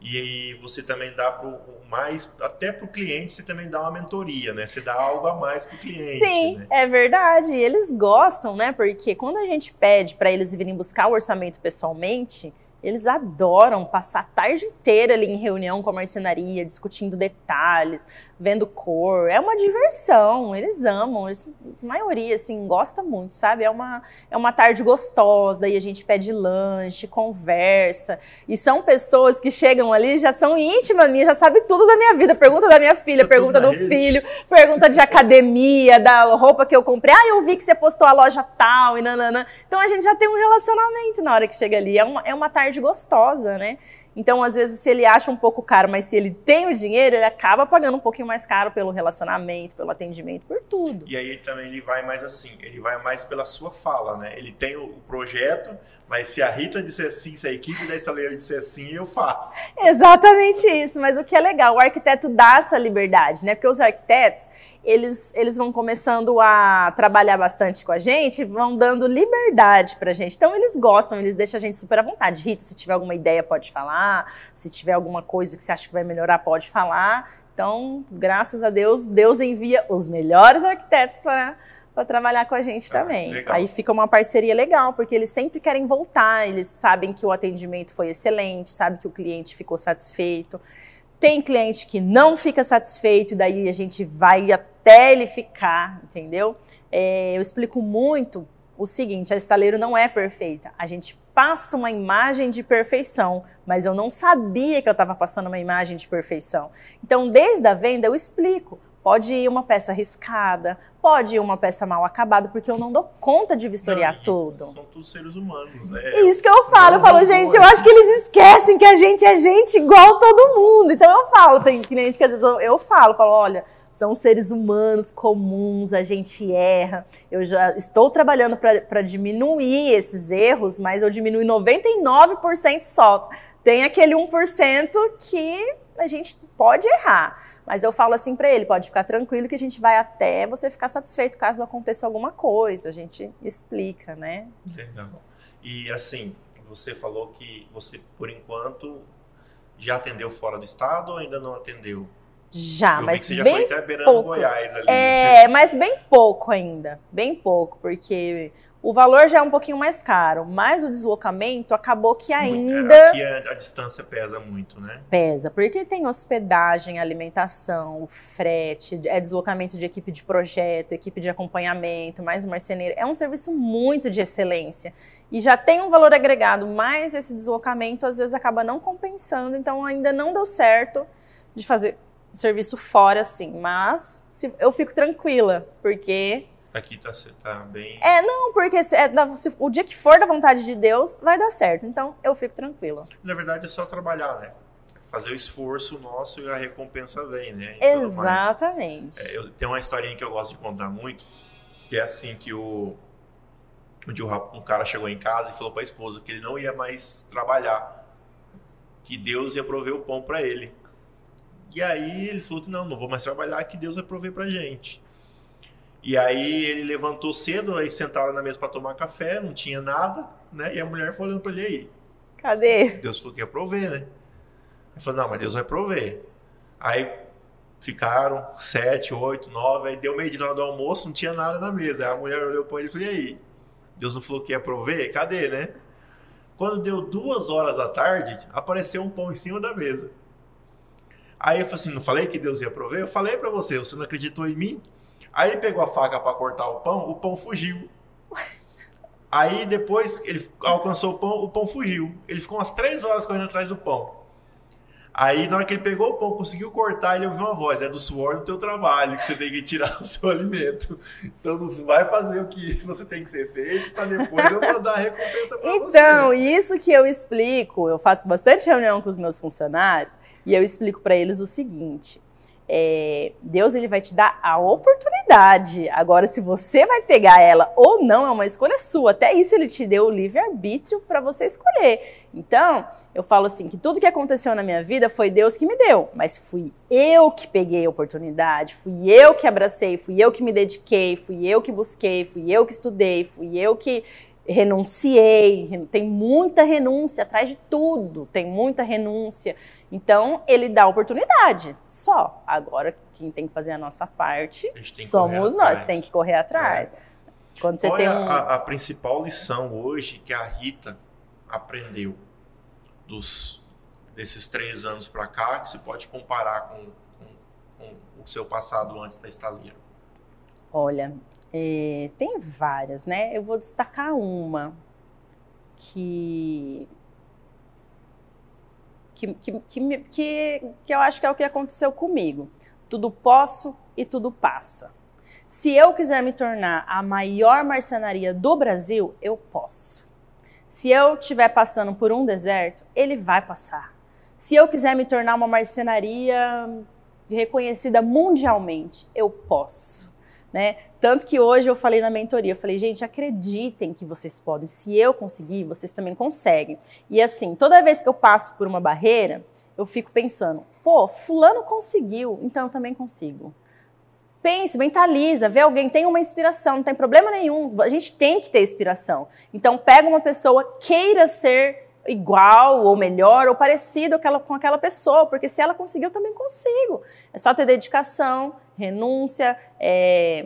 e você também dá pro, mais, até para o cliente, você também dá uma mentoria, né? Você dá algo a mais para o cliente. Sim, né? é verdade. Eles gostam, né? Porque quando a gente pede para eles virem buscar o orçamento pessoalmente, eles adoram passar a tarde inteira ali em reunião com a marcenaria, discutindo detalhes, vendo cor. É uma diversão, eles amam, eles, a maioria, assim, gosta muito, sabe? É uma, é uma tarde gostosa, daí a gente pede lanche, conversa. E são pessoas que chegam ali, já são íntimas minhas, já sabem tudo da minha vida. Pergunta da minha filha, tá pergunta do rede. filho, pergunta de academia, da roupa que eu comprei. Ah, eu vi que você postou a loja tal e nanana. Então a gente já tem um relacionamento na hora que chega ali. É uma, é uma tarde gostosa, né? Então, às vezes, se ele acha um pouco caro, mas se ele tem o dinheiro, ele acaba pagando um pouquinho mais caro pelo relacionamento, pelo atendimento, por tudo. E aí também ele vai mais assim, ele vai mais pela sua fala, né? Ele tem o projeto, mas se a Rita disser sim, se a equipe da estaleira disser sim, eu faço. Exatamente isso. Mas o que é legal, o arquiteto dá essa liberdade, né? Porque os arquitetos, eles, eles vão começando a trabalhar bastante com a gente, vão dando liberdade pra gente. Então, eles gostam, eles deixam a gente super à vontade. Rita, se tiver alguma ideia, pode falar. Se tiver alguma coisa que você acha que vai melhorar, pode falar. Então, graças a Deus, Deus envia os melhores arquitetos para para trabalhar com a gente ah, também. Legal. Aí fica uma parceria legal, porque eles sempre querem voltar, eles sabem que o atendimento foi excelente, sabem que o cliente ficou satisfeito. Tem cliente que não fica satisfeito, e daí a gente vai até ele ficar, entendeu? É, eu explico muito o seguinte: a estaleiro não é perfeita. A gente passa uma imagem de perfeição, mas eu não sabia que eu estava passando uma imagem de perfeição. Então, desde a venda, eu explico Pode ir uma peça riscada, pode ir uma peça mal acabada, porque eu não dou conta de vistoriar Não, tudo. São todos seres humanos, né? É isso que eu falo. Eu falo, não, gente, não, eu acho que eles esquecem que a gente é gente igual todo mundo. Então eu falo, tem cliente que às vezes eu, eu falo, falo, olha, são seres humanos comuns, a gente erra. Eu já estou trabalhando para diminuir esses erros, mas eu diminui 99% só. Tem aquele 1% que a gente pode errar. Mas eu falo assim para ele, pode ficar tranquilo que a gente vai até você ficar satisfeito caso aconteça alguma coisa. A gente explica, né? Legal. E assim, você falou que você, por enquanto, já atendeu fora do estado ou ainda não atendeu? Já, Eu mas você já bem foi até beirando pouco. Goiás ali. É, mas bem pouco ainda. Bem pouco, porque o valor já é um pouquinho mais caro, mas o deslocamento acabou que Muito. ainda Aqui a, a distância pesa muito, né? pesa, porque tem hospedagem, alimentação, frete, é deslocamento de equipe de projeto, equipe de acompanhamento, mais marceneiro. É um serviço muito de excelência. E já tem um valor agregado, mas esse deslocamento às vezes acaba não compensando, então ainda não deu certo de fazer serviço fora assim. Mas se- eu fico tranquila, porque Aqui tá, tá bem. é, não, porque se- é se- o dia que for da vontade de Deus, vai dar certo. Então, eu fico tranquila. Na verdade, é só trabalhar, né? Fazer o esforço nosso e a recompensa vem, né? E. Exatamente. É, eu, tem uma historinha que eu gosto de contar muito, que é assim que o um dia um cara chegou em casa e falou para a esposa que ele não ia mais trabalhar, que Deus ia prover o pão para ele. E aí ele falou que não, não vou mais trabalhar, que Deus vai prover pra gente. E aí ele levantou cedo, aí sentaram na mesa para tomar café, não tinha nada, né? E a mulher foi olhando para ele aí, Cadê? Deus falou que ia prover, né? Ele falou, não, mas Deus vai prover. Aí ficaram sete, oito, nove, aí deu meio de hora do almoço, não tinha nada na mesa. Aí a mulher olhou para ele e falou, e aí? Deus não falou que ia prover? Cadê, né? Quando deu duas horas da tarde, apareceu um pão em cima da mesa. Aí eu falei assim, não falei que Deus ia prover? Eu falei para você, você não acreditou em mim? Aí ele pegou a faca para cortar o pão, o pão fugiu. Aí depois ele alcançou o pão, o pão fugiu. Ele ficou umas três horas correndo atrás do pão. Aí na hora que ele pegou o pão, conseguiu cortar, ele ouviu uma voz: é do suor do teu trabalho que você tem que tirar o seu alimento. Então não vai fazer o que você tem que ser feito para depois eu mandar a recompensa para você. Então, isso que eu explico, eu faço bastante reunião com os meus funcionários e eu explico para eles o seguinte: é, Deus ele vai te dar a oportunidade. Agora, se você vai pegar ela ou não, é uma escolha sua. Até isso ele te deu o livre arbítrio para você escolher. Então, eu falo assim que tudo que aconteceu na minha vida foi Deus que me deu, mas fui eu que peguei a oportunidade, fui eu que abracei, fui eu que me dediquei, fui eu que busquei, fui eu que estudei, fui eu que renunciei, tem muita renúncia atrás de tudo, tem muita renúncia. Então, ele dá oportunidade, só. Agora, quem tem que fazer a nossa parte A somos nós, tem que correr atrás. Quando você Qual tem é um. a, a principal lição hoje que a Rita aprendeu dos, desses três anos para cá, que se pode comparar com, com- com o seu passado antes da estaleira? Olha, é, tem várias, né? Eu vou destacar uma que. Que, que, que, que, que eu acho que é o que aconteceu comigo. Tudo posso e tudo passa. Se eu quiser me tornar a maior marcenaria do Brasil, eu posso. Se eu estiver passando por um deserto, ele vai passar. Se eu quiser me tornar uma marcenaria reconhecida mundialmente, eu posso. Né? Tanto que hoje eu falei na mentoria, eu falei, gente, acreditem que vocês podem. Se eu conseguir, vocês também conseguem. E assim, toda vez que eu passo por uma barreira, eu fico pensando, pô, fulano conseguiu, então eu também consigo. Pense, mentaliza, vê alguém, tem uma inspiração, não tem problema nenhum. A gente tem que ter inspiração. Então pega uma pessoa, queira ser igual ou melhor ou parecido com aquela pessoa, porque se ela conseguiu, eu também consigo. É só ter dedicação, renúncia, é,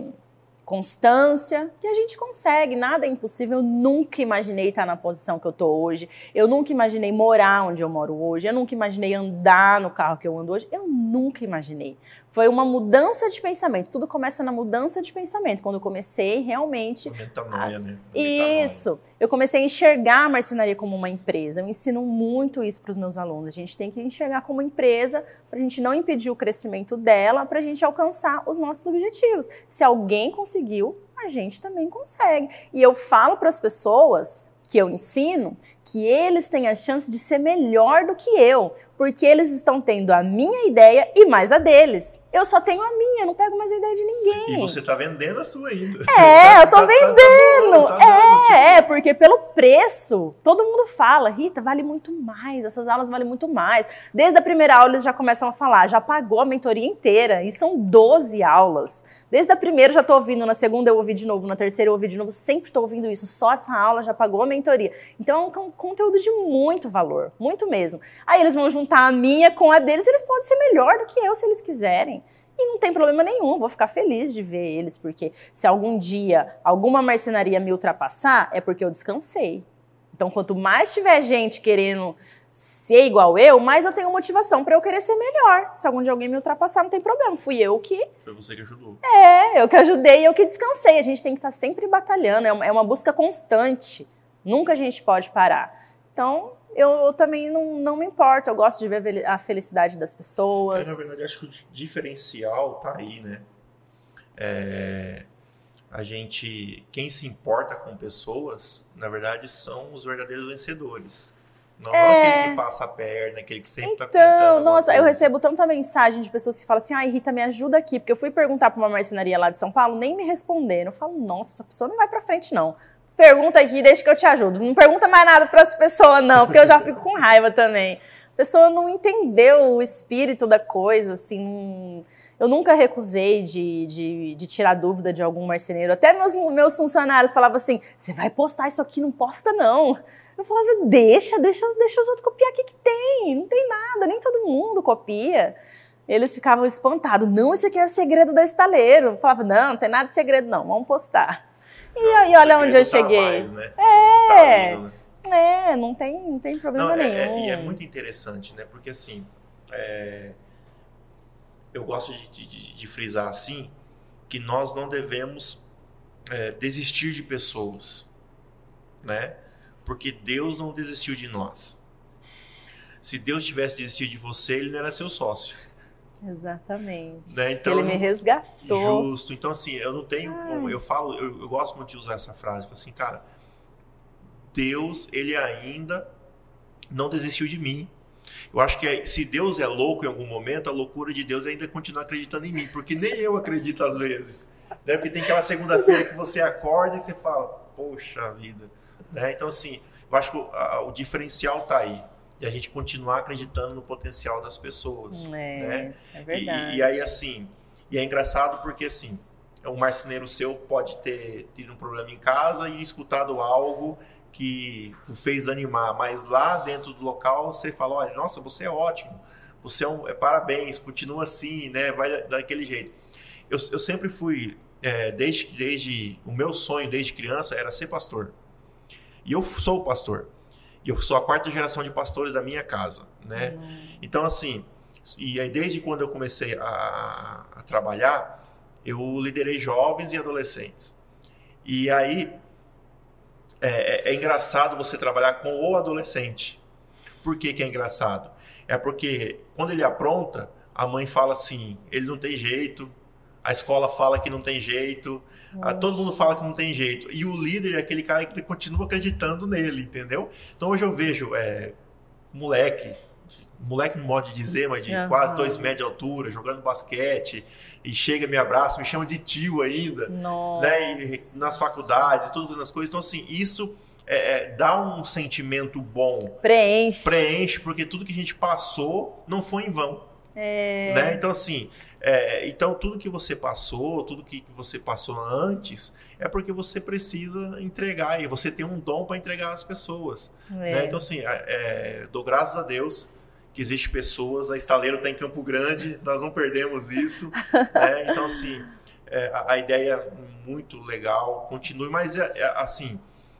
constância, que a gente consegue, nada é impossível. Eu nunca imaginei estar na posição que eu estou hoje. Eu nunca imaginei morar onde eu moro hoje. Eu nunca imaginei andar no carro que eu ando hoje. Eu nunca imaginei. Foi uma mudança de pensamento. Tudo começa na mudança de pensamento. Quando eu comecei realmente. Metanoia, né? Isso. Eu comecei a enxergar a marcenaria como uma empresa. Eu ensino muito isso para os meus alunos. A gente tem que enxergar como empresa para a gente não impedir o crescimento dela, para a gente alcançar os nossos objetivos. Se alguém conseguiu, a gente também consegue. E eu falo para as pessoas que eu ensino que eles têm a chance de ser melhor do que eu, porque eles estão tendo a minha ideia e mais a deles. Eu só tenho a minha, não pego mais a ideia de ninguém. E você está vendendo a sua ainda. É, eu tô vendendo. Tá, tá, tá, tipo... é, porque pelo preço, todo mundo fala, Rita, vale muito mais, essas aulas valem muito mais. Desde a primeira aula eles já começam a falar, já pagou a mentoria inteira, e são 12 aulas. Desde a primeira já estou ouvindo, na segunda eu ouvi de novo, na terceira eu ouvi de novo, sempre estou ouvindo isso. Só essa aula já pagou a mentoria. Então é um conteúdo de muito valor, muito mesmo. Aí eles vão juntar a minha com a deles, eles podem ser melhor do que eu se eles quiserem. E não tem problema nenhum, vou ficar feliz de ver eles, porque se algum dia alguma marcenaria me ultrapassar, é porque eu descansei. Então, quanto mais tiver gente querendo ser igual eu, mais eu tenho motivação para eu querer ser melhor. Se algum dia alguém me ultrapassar, não tem problema. Fui eu que. Foi você que ajudou. É, eu que ajudei e eu que descansei. A gente tem que estar tá sempre batalhando, é é uma busca constante. Nunca a gente pode parar. Então, eu, eu também não, não me importo, eu gosto de ver a felicidade das pessoas. É, na verdade, acho que o diferencial tá aí, né? É, a gente, quem se importa com pessoas, na verdade, são os verdadeiros vencedores. Não, é... aquele que passa a perna, aquele que sempre então, tá Então, nossa, eu recebo tanta mensagem de pessoas que falam assim, ai, Rita, me ajuda aqui, porque eu fui perguntar para uma marcenaria lá de São Paulo, nem me responderam. Eu falo, nossa, essa pessoa não vai para frente, não pergunta aqui, deixa que eu te ajudo. Não pergunta mais nada para as pessoas, não, porque eu já fico com raiva também. A pessoa não entendeu o espírito da coisa, assim. Eu nunca recusei de, de, de, tirar dúvida de algum marceneiro. Até meus, meus funcionários falavam assim: você vai postar isso aqui, não posta, não. Eu falava, deixa, deixa, deixa os outros copiar o que, que tem. Não tem nada, nem todo mundo copia. Eles ficavam espantados. Não, isso aqui é segredo da estaleiro. Eu falava, não, não tem nada de segredo, não, vamos postar. E aí, olha onde eu cheguei. Mais, né? É. Tá né? É, não tem, não tem problema não, é, nenhum. É, e é muito interessante, né? Porque assim, é, eu gosto de, de, de, frisar assim que nós não devemos é, desistir de pessoas, né? Porque Deus não desistiu de nós. Se Deus tivesse desistido de você, ele não era seu sócio. Exatamente. Né? Então, ele me resgatou. Justo. Então, assim, eu não tenho como. Eu falo, eu, eu, gosto muito de usar essa frase. Assim, cara, Deus, ele ainda não desistiu de mim. Eu acho que se Deus é louco em algum momento, a loucura de Deus é ainda continuar acreditando em mim, porque nem eu acredito às vezes. Né? Porque tem aquela segunda-feira que você acorda e você fala, poxa vida. Né? Então, assim, eu acho que o, a, o diferencial está aí de a gente continuar acreditando no potencial das pessoas. É, né? é verdade. E, e, aí, assim, e é engraçado porque, assim, um marceneiro seu pode ter tido um problema em casa e escutado algo que o fez animar, mas lá dentro do local você fala, olha, nossa, você é ótimo, você é um, é, parabéns, continua assim, né, vai daquele jeito. Eu, eu sempre fui, é, desde, desde, o meu sonho desde criança era ser pastor. E eu sou pastor. E eu sou a quarta geração de pastores da minha casa, né? Uhum. Então, assim, e aí desde quando eu comecei a, a trabalhar, eu liderei jovens e adolescentes. E aí é, é, é, engraçado você trabalhar com o adolescente. Por que, que é engraçado? É porque quando ele apronta, a mãe fala assim: ele não tem jeito, a escola fala que não tem jeito, a, todo mundo fala que não tem jeito. E o líder é aquele cara que continua acreditando nele, entendeu? Então hoje eu vejo é, moleque, moleque no modo de dizer, mas de uhum. quase dois metros de altura, jogando basquete, e chega, me abraça, me chama de tio ainda, Nossa. né? E, nas faculdades, todas as coisas. Então, assim, isso é, é, dá um sentimento bom. Preenche. Preenche, porque tudo que a gente passou não foi em vão. É... Né? Então, assim, é, então tudo que você passou, tudo que você passou antes, é porque você precisa entregar e você tem um dom para entregar às pessoas. É. Né? Então, assim, é, é, dou graças a Deus que existe pessoas, a Estaleiro está em Campo Grande, nós não perdemos isso. né? Então, assim, é, a, a, ideia é muito legal, continue, mas assim,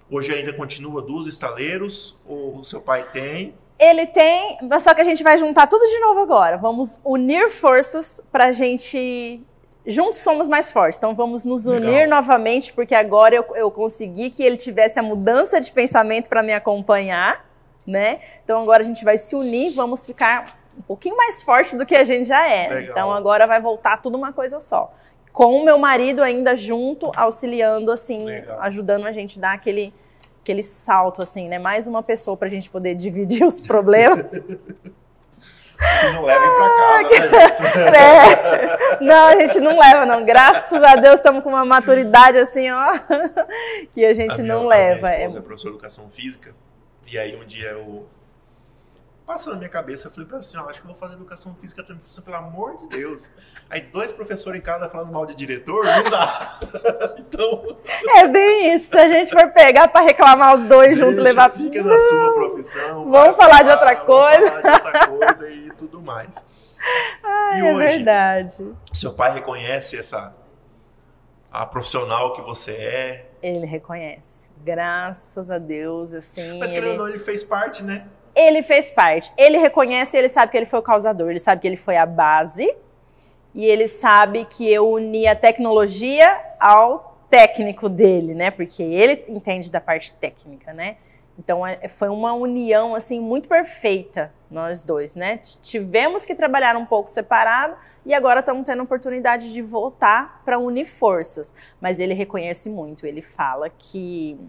hoje ainda continua dos estaleiros, ou o seu pai tem? Ele tem, só que a gente vai juntar tudo de novo agora. Vamos unir forças para a gente juntos somos mais fortes. Então vamos nos unir Legal. novamente, porque agora eu, eu consegui que ele tivesse a mudança de pensamento para me acompanhar, né? Então agora a gente vai se unir, vamos ficar um pouquinho mais forte do que a gente já é. Legal. Então agora vai voltar tudo uma coisa só. Com o meu marido ainda junto, auxiliando, assim, Legal. ajudando a gente a dar aquele, aquele salto, assim, né? Mais uma pessoa para a gente poder dividir os problemas. Que não levem pra casa, né, é. Não, a gente não leva, não. Graças a Deus estamos com uma maturidade assim, ó, que a gente a minha, não leva. A minha esposa é, é professora de educação física, e aí um dia eu passou na minha cabeça. Eu falei pra assim, ó, acho que eu vou fazer educação física também. Falei, pelo amor de Deus. Aí dois professores em casa falando mal de diretor, não dá. então... É bem isso. Se a gente for pegar pra reclamar os dois juntos, levar... Fica na sua profissão. Vamos falar, de outra coisa. Vamos falar de outra coisa e tudo mais. Ai, e é hoje, é verdade. Seu pai reconhece essa... A profissional que você é. Ele reconhece. Graças a Deus, assim. Mas querendo ele... ou não, ele fez parte, né? Ele fez parte. Ele reconhece, ele sabe que ele foi o causador, ele sabe que ele foi a base e ele sabe que eu uni a tecnologia ao técnico dele, né? Porque ele entende da parte técnica, né? Então é, foi uma união assim muito perfeita nós dois, né? Tivemos que trabalhar um pouco separado e agora estamos tendo a oportunidade de voltar para unir forças. Mas ele reconhece muito, ele fala que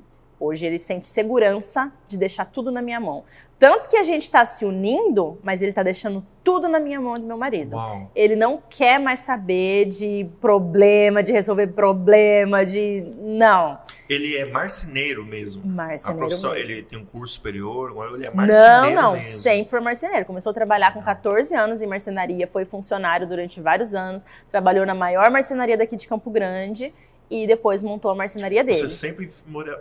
Hoje ele sente segurança de deixar tudo na minha mão. Tanto que a gente está se unindo, mas ele está deixando tudo na minha mão do meu marido. Uau. Ele não quer mais saber de problema, de resolver problema, de. Não. Ele é marceneiro mesmo. Marceneiro. Mesmo. ele tem um curso superior, agora ele é marceneiro. Não, não, mesmo. sempre foi marceneiro. Começou a trabalhar com 14 anos em marcenaria, foi funcionário durante vários anos, trabalhou na maior marcenaria daqui de Campo Grande e depois montou a marcenaria dele. Vocês sempre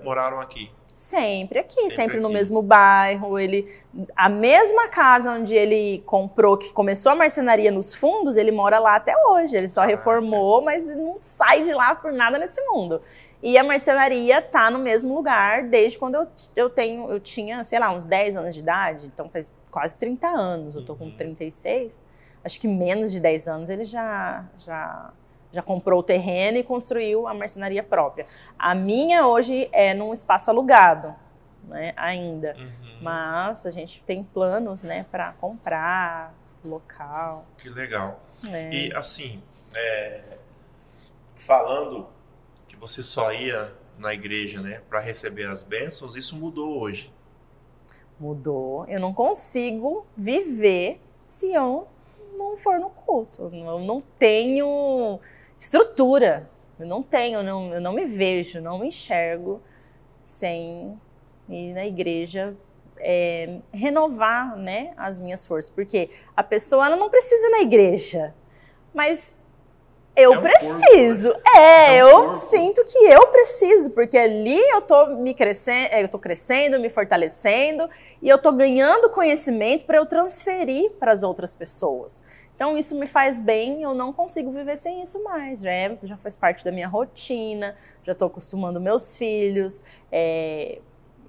moraram aqui? Sempre aqui, sempre, sempre no mesmo bairro. Ele, a mesma casa onde ele comprou, que começou a marcenaria nos fundos, ele mora lá até hoje. Ele só ah, reformou, tá. mas não sai de lá por nada nesse mundo. E a marcenaria tá no mesmo lugar desde quando eu, eu tenho, eu tinha, sei lá, uns 10 anos de idade, então faz quase 30 anos. Eu tô com 36. Uhum. Acho que menos de 10 anos ele já já já comprou o terreno e construiu a marcenaria própria. A minha hoje é num espaço alugado, né, ainda. Uhum. Mas a gente tem planos, né, para comprar local. Que legal. É. E assim, é, falando que você só ia na igreja, né, para receber as bênçãos, isso mudou hoje. Mudou. Eu não consigo viver se eu não for no culto. Eu não tenho estrutura. Eu não tenho, eu não, eu não me vejo, não me enxergo sem ir na igreja é, renovar né, as minhas forças. Porque a pessoa ela não precisa ir na igreja, mas eu é um preciso. Corpo, né? É, é um eu corpo. sinto que eu preciso, porque ali eu tô me crescendo, eu tô crescendo, me fortalecendo e eu tô ganhando conhecimento para eu transferir para as outras pessoas. Então isso me faz bem, eu não consigo viver sem isso mais. Já, é, já faz parte da minha rotina, já estou acostumando meus filhos. É,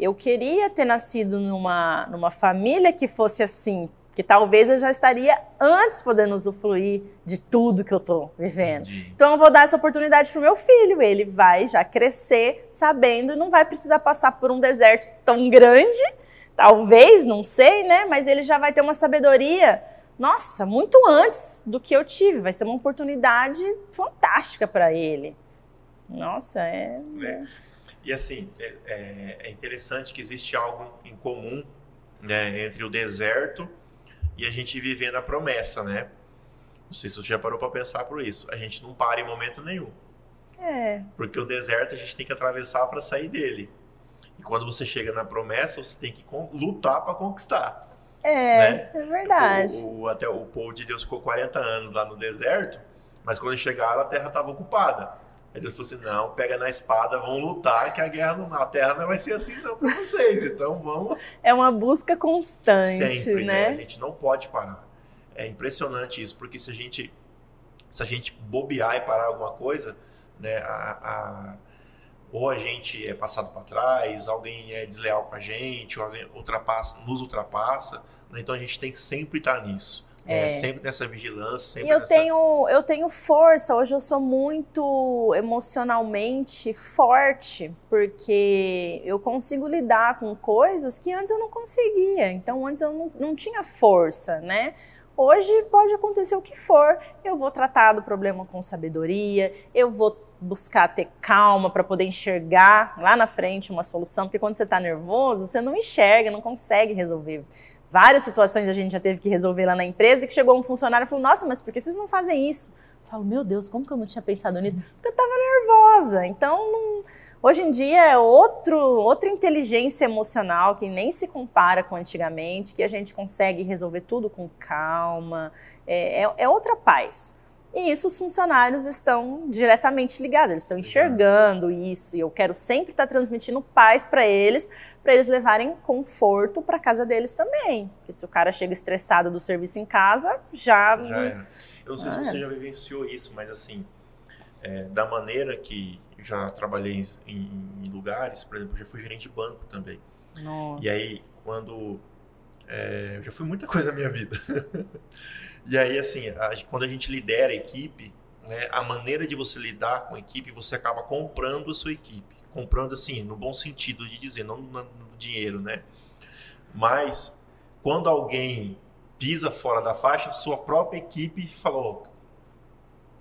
eu queria ter nascido numa, numa família que fosse assim, que talvez eu já estaria antes podendo usufruir de tudo que eu estou vivendo. Entendi. Então eu vou dar essa oportunidade para o meu filho. Ele vai já crescer sabendo, não vai precisar passar por um deserto tão grande, talvez, não sei, né? Mas ele já vai ter uma sabedoria nossa, muito antes do que eu tive. Vai ser uma oportunidade fantástica para ele. Nossa, é. é. E assim, é, é, é, interessante que existe algo em comum né, entre o deserto e a gente vivendo a promessa, né? Não sei se você já parou para pensar por isso. A gente não para em momento nenhum. É. Porque o deserto a gente tem que atravessar para sair dele. E quando você chega na promessa, você tem que lutar para conquistar. É, né? é verdade. O, o, até o povo de Deus ficou 40 anos lá no deserto, mas quando chegaram, a terra estava ocupada. Aí Deus falou assim: não, pega na espada, vão lutar, que a guerra não, a terra não vai ser assim não para vocês. Então vamos. É uma busca constante. Sempre, né? né? A gente não pode parar. É impressionante isso, porque se a gente se a gente bobear e parar alguma coisa, né, a, a ou a gente é passado para trás, alguém é desleal com a gente, ou alguém ultrapassa, nos ultrapassa. Né? Então a gente tem que sempre estar nisso. É. É, sempre nessa vigilância, sempre e eu nessa... tenho eu tenho força hoje eu sou muito emocionalmente forte porque eu consigo lidar com coisas que antes eu não conseguia então antes eu não, não tinha força né hoje pode acontecer o que for eu vou tratar do problema com sabedoria eu vou buscar ter calma para poder enxergar lá na frente uma solução, porque quando você está nervoso, você não enxerga, não consegue resolver. Várias situações a gente já teve que resolver lá na empresa e que chegou um funcionário e falou: Nossa, mas por que vocês não fazem isso? Eu falo: Meu Deus, como que eu não tinha pensado nisso? Porque eu estava nervosa. Então, não... hoje em dia é outro, outra inteligência emocional que nem se compara com antigamente, que a gente consegue resolver tudo com calma. é, é, é outra paz. E isso os funcionários estão diretamente ligados, eles estão enxergando isso. E eu quero sempre estar transmitindo paz para eles, para eles levarem conforto para casa deles também. Porque se o cara chega estressado do serviço em casa, já. Já é. Eu não sei ah, se você já vivenciou isso, mas assim, é, da maneira que já trabalhei em, em, lugares, por exemplo, já fui gerente de banco também. Nossa. E aí, quando. É, eu já fui muita coisa na minha vida. E aí, assim, a, quando a gente lidera a equipe, né, a maneira de você lidar com a equipe, você acaba comprando a sua equipe. Comprando, assim, no bom sentido de dizer, não no, no dinheiro, né? Mas, quando alguém pisa fora da faixa, sua própria equipe falou: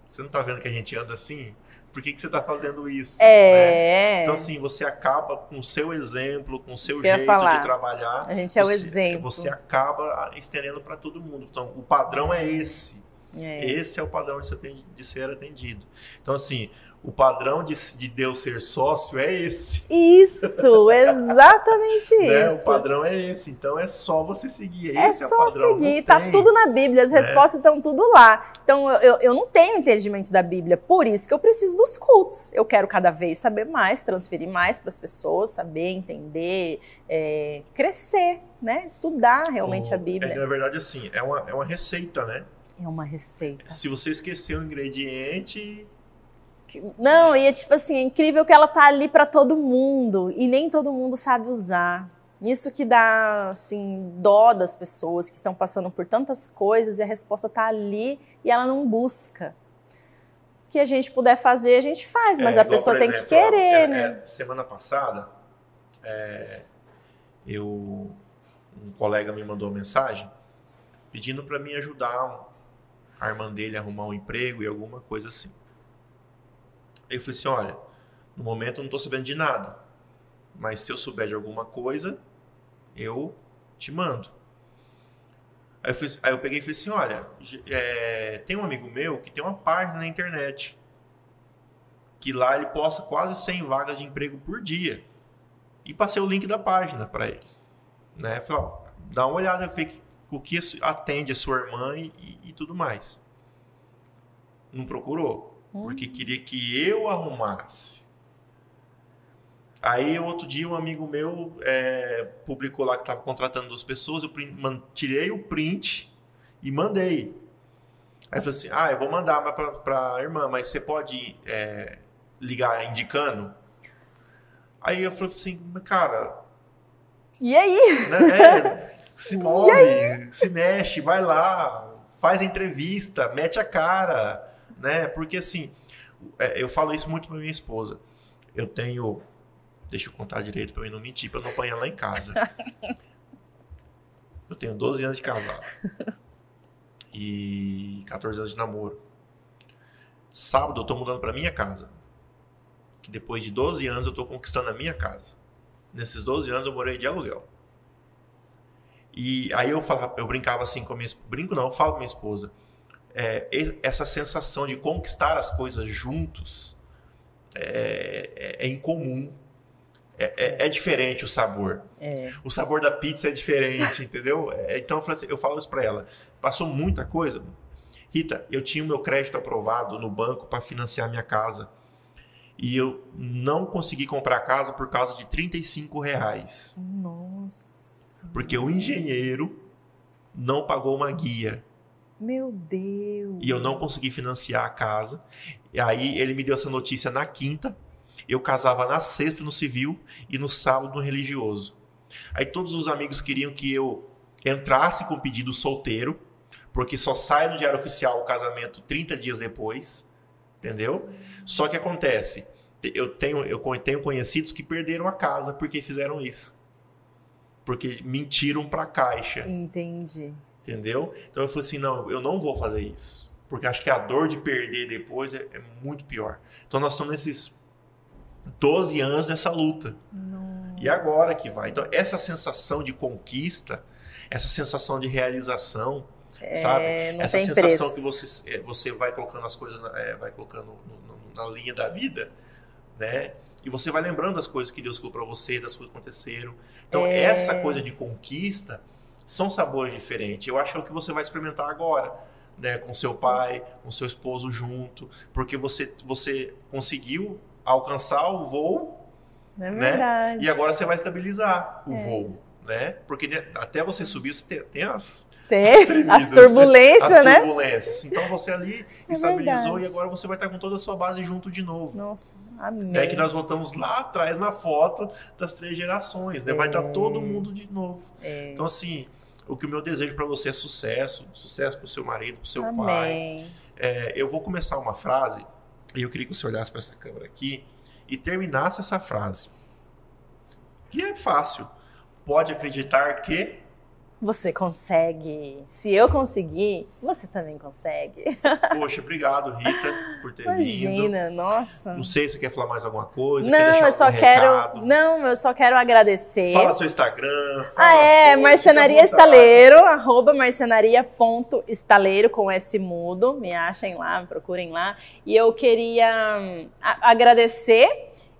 Você não está vendo que a gente anda assim? Por que, que você está fazendo isso? É. Né? Então, assim, você acaba com o seu exemplo, com o seu jeito de trabalhar. A gente é você, o exemplo. Você acaba estendendo para todo mundo. Então, o padrão é esse. É. Esse é o padrão de ser atendido. Então, assim, o padrão de, de Deus ser sócio é esse. Isso, exatamente né? isso. O padrão é esse, então é só você seguir. É esse é, só é o padrão. seguir, tá tudo na Bíblia, as né? respostas estão tudo lá. Então eu, eu não tenho entendimento da Bíblia, por isso que eu preciso dos cultos. Eu quero cada vez saber mais, transferir mais para as pessoas, saber, entender, é, crescer, né? Estudar realmente o, a Bíblia. É, na verdade, assim, é uma, é uma receita, né? É uma receita. Se você esquecer o ingrediente, não, e é tipo assim, é incrível que ela tá ali para todo mundo e nem todo mundo sabe usar. Isso que dá, assim, dó das pessoas que estão passando por tantas coisas e a resposta tá ali e ela não busca. O que a gente puder fazer, a gente faz, mas é, a pessoa exemplo, tem que querer, ó, né? É, semana passada, é, eu, um colega me mandou uma mensagem pedindo para mim ajudar a irmã dele a arrumar um emprego e alguma coisa assim. Eu falei assim: olha, no momento eu não estou sabendo de nada, mas se eu souber de alguma coisa, eu te mando. Aí eu, falei, aí eu peguei e falei assim: olha, é, tem um amigo meu que tem uma página na internet, que lá ele posta quase 100 vagas de emprego por dia. E passei o link da página para ele. Né? Falei: ó, dá uma olhada, vê o que atende a sua irmã e, e tudo mais. Não procurou porque queria que eu arrumasse. Aí outro dia um amigo meu é, publicou lá que estava contratando duas pessoas, eu print, man, tirei o print e mandei. Aí falou assim, ah, eu vou mandar para a irmã, mas você pode é, ligar indicando? Aí eu falei assim, cara... E aí? Né, é, se move, se mexe, vai lá, faz entrevista, mete a cara né? Porque assim, é, eu falo isso muito para minha esposa. Eu tenho, deixa eu contar direito para eu não mentir, para não apanhar lá em casa. Eu tenho 12 anos de casado e 14 anos de namoro. Sábado eu tô mudando para minha casa. Que depois de 12 anos eu tô conquistando a minha casa. Nesses 12 anos eu morei de aluguel. E aí eu falava, eu brincava assim com a minha brinco não, eu falo com minha esposa é, essa sensação de conquistar as coisas juntos é, é, é incomum. É, é, é, diferente o sabor. É. O sabor da pizza é diferente, entendeu? Então eu, assim, eu falo isso para ela. Passou muita coisa. Rita, eu tinha o meu crédito aprovado no banco para financiar minha casa. E eu não consegui comprar a casa por causa de 35 reais. Nossa. Porque o engenheiro não pagou uma guia Meu Deus. E eu não consegui financiar a casa. E aí ele me deu essa notícia na quinta. Eu casava na sexta no civil e no sábado no religioso. Aí todos os amigos queriam que eu entrasse com pedido solteiro, porque só sai no diário oficial o casamento 30 dias depois, entendeu? Só que acontece, eu tenho, eu tenho conhecidos que perderam a casa porque fizeram isso. Porque mentiram para a caixa. Entendi. Entendeu? Então eu falei assim: não, eu não vou fazer isso. Porque acho que a dor de perder depois é, é muito pior. Então nós estamos nesses 12 anos nessa luta. Nossa. E agora que vai. Então essa sensação de conquista, essa sensação de realização, É, sabe? Essa sensação preço. que você, é, você vai colocando as coisas, na- é, vai colocando no- no- na linha da vida, né? E você vai lembrando das coisas que Deus falou para você, das coisas que aconteceram. Então, É. essa coisa de conquista são sabores diferentes. Eu acho que é o que você vai experimentar agora, né? Com seu pai, com seu esposo junto, porque você, você conseguiu alcançar o voo É né? verdade. e agora você vai estabilizar o É. voo, né? Porque né, até você subir, você tem, tem as, Tem tremidas, as turbulências, as né? turbulências. Então você ali É estabilizou verdade. e agora você vai estar com toda a sua base junto de novo. Nossa, amém. É que nós voltamos lá atrás na foto das três gerações, né? Vai estar É. todo mundo de novo. É. Então assim, o que o meu desejo para você é sucesso, sucesso para o seu marido, para o seu pai. Amém. É, eu vou começar uma frase e eu queria que você olhasse para essa câmera aqui e terminasse essa frase. Que é fácil. Pode acreditar que Você consegue. Se eu conseguir, você também consegue. Poxa, obrigado, Rita, por ter vindo. Imagina, nossa. Não sei se você quer falar mais alguma coisa. Não, eu só quero. recado. Não, eu só quero agradecer. Fala seu Instagram. Fala Ah, é, coisas, marcenaria estaleiro, arroba marcenaria.estaleiro com S mudo, me achem lá, me procurem lá. E eu queria hum, agradecer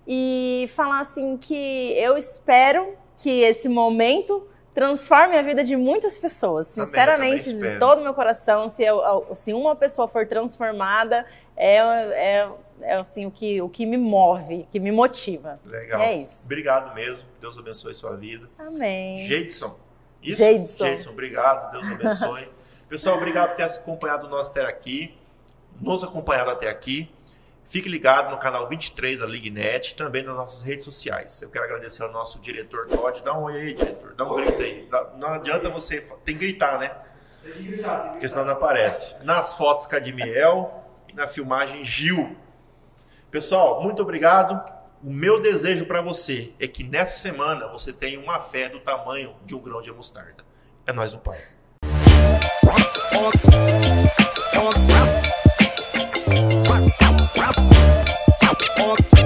e falar assim que eu espero que esse momento transforme a vida de muitas pessoas. Sinceramente, também de todo o meu coração, se, eu- se uma pessoa for transformada, é, é, é assim, o, que, o que me move, que me motiva. Legal. É isso. Obrigado mesmo. Deus abençoe sua vida. Amém. Jeidson. Isso? Jeidson. Jeidson, obrigado. Deus abençoe. Pessoal, obrigado por ter acompanhado nós até aqui. Nos acompanhado até aqui. Fique ligado no canal 23 da LigNet, também nas nossas redes sociais. Eu quero agradecer ao nosso diretor Todd. Dá um oi aí, diretor. Dá um grito aí. Não adianta você. Tem que gritar, né? Porque senão não aparece. Nas fotos Cadmiel e na filmagem Gil. Pessoal, muito obrigado. O meu desejo para você é que nessa semana você tenha uma fé do tamanho de um grão de mostarda. É nós no Pai. Oh,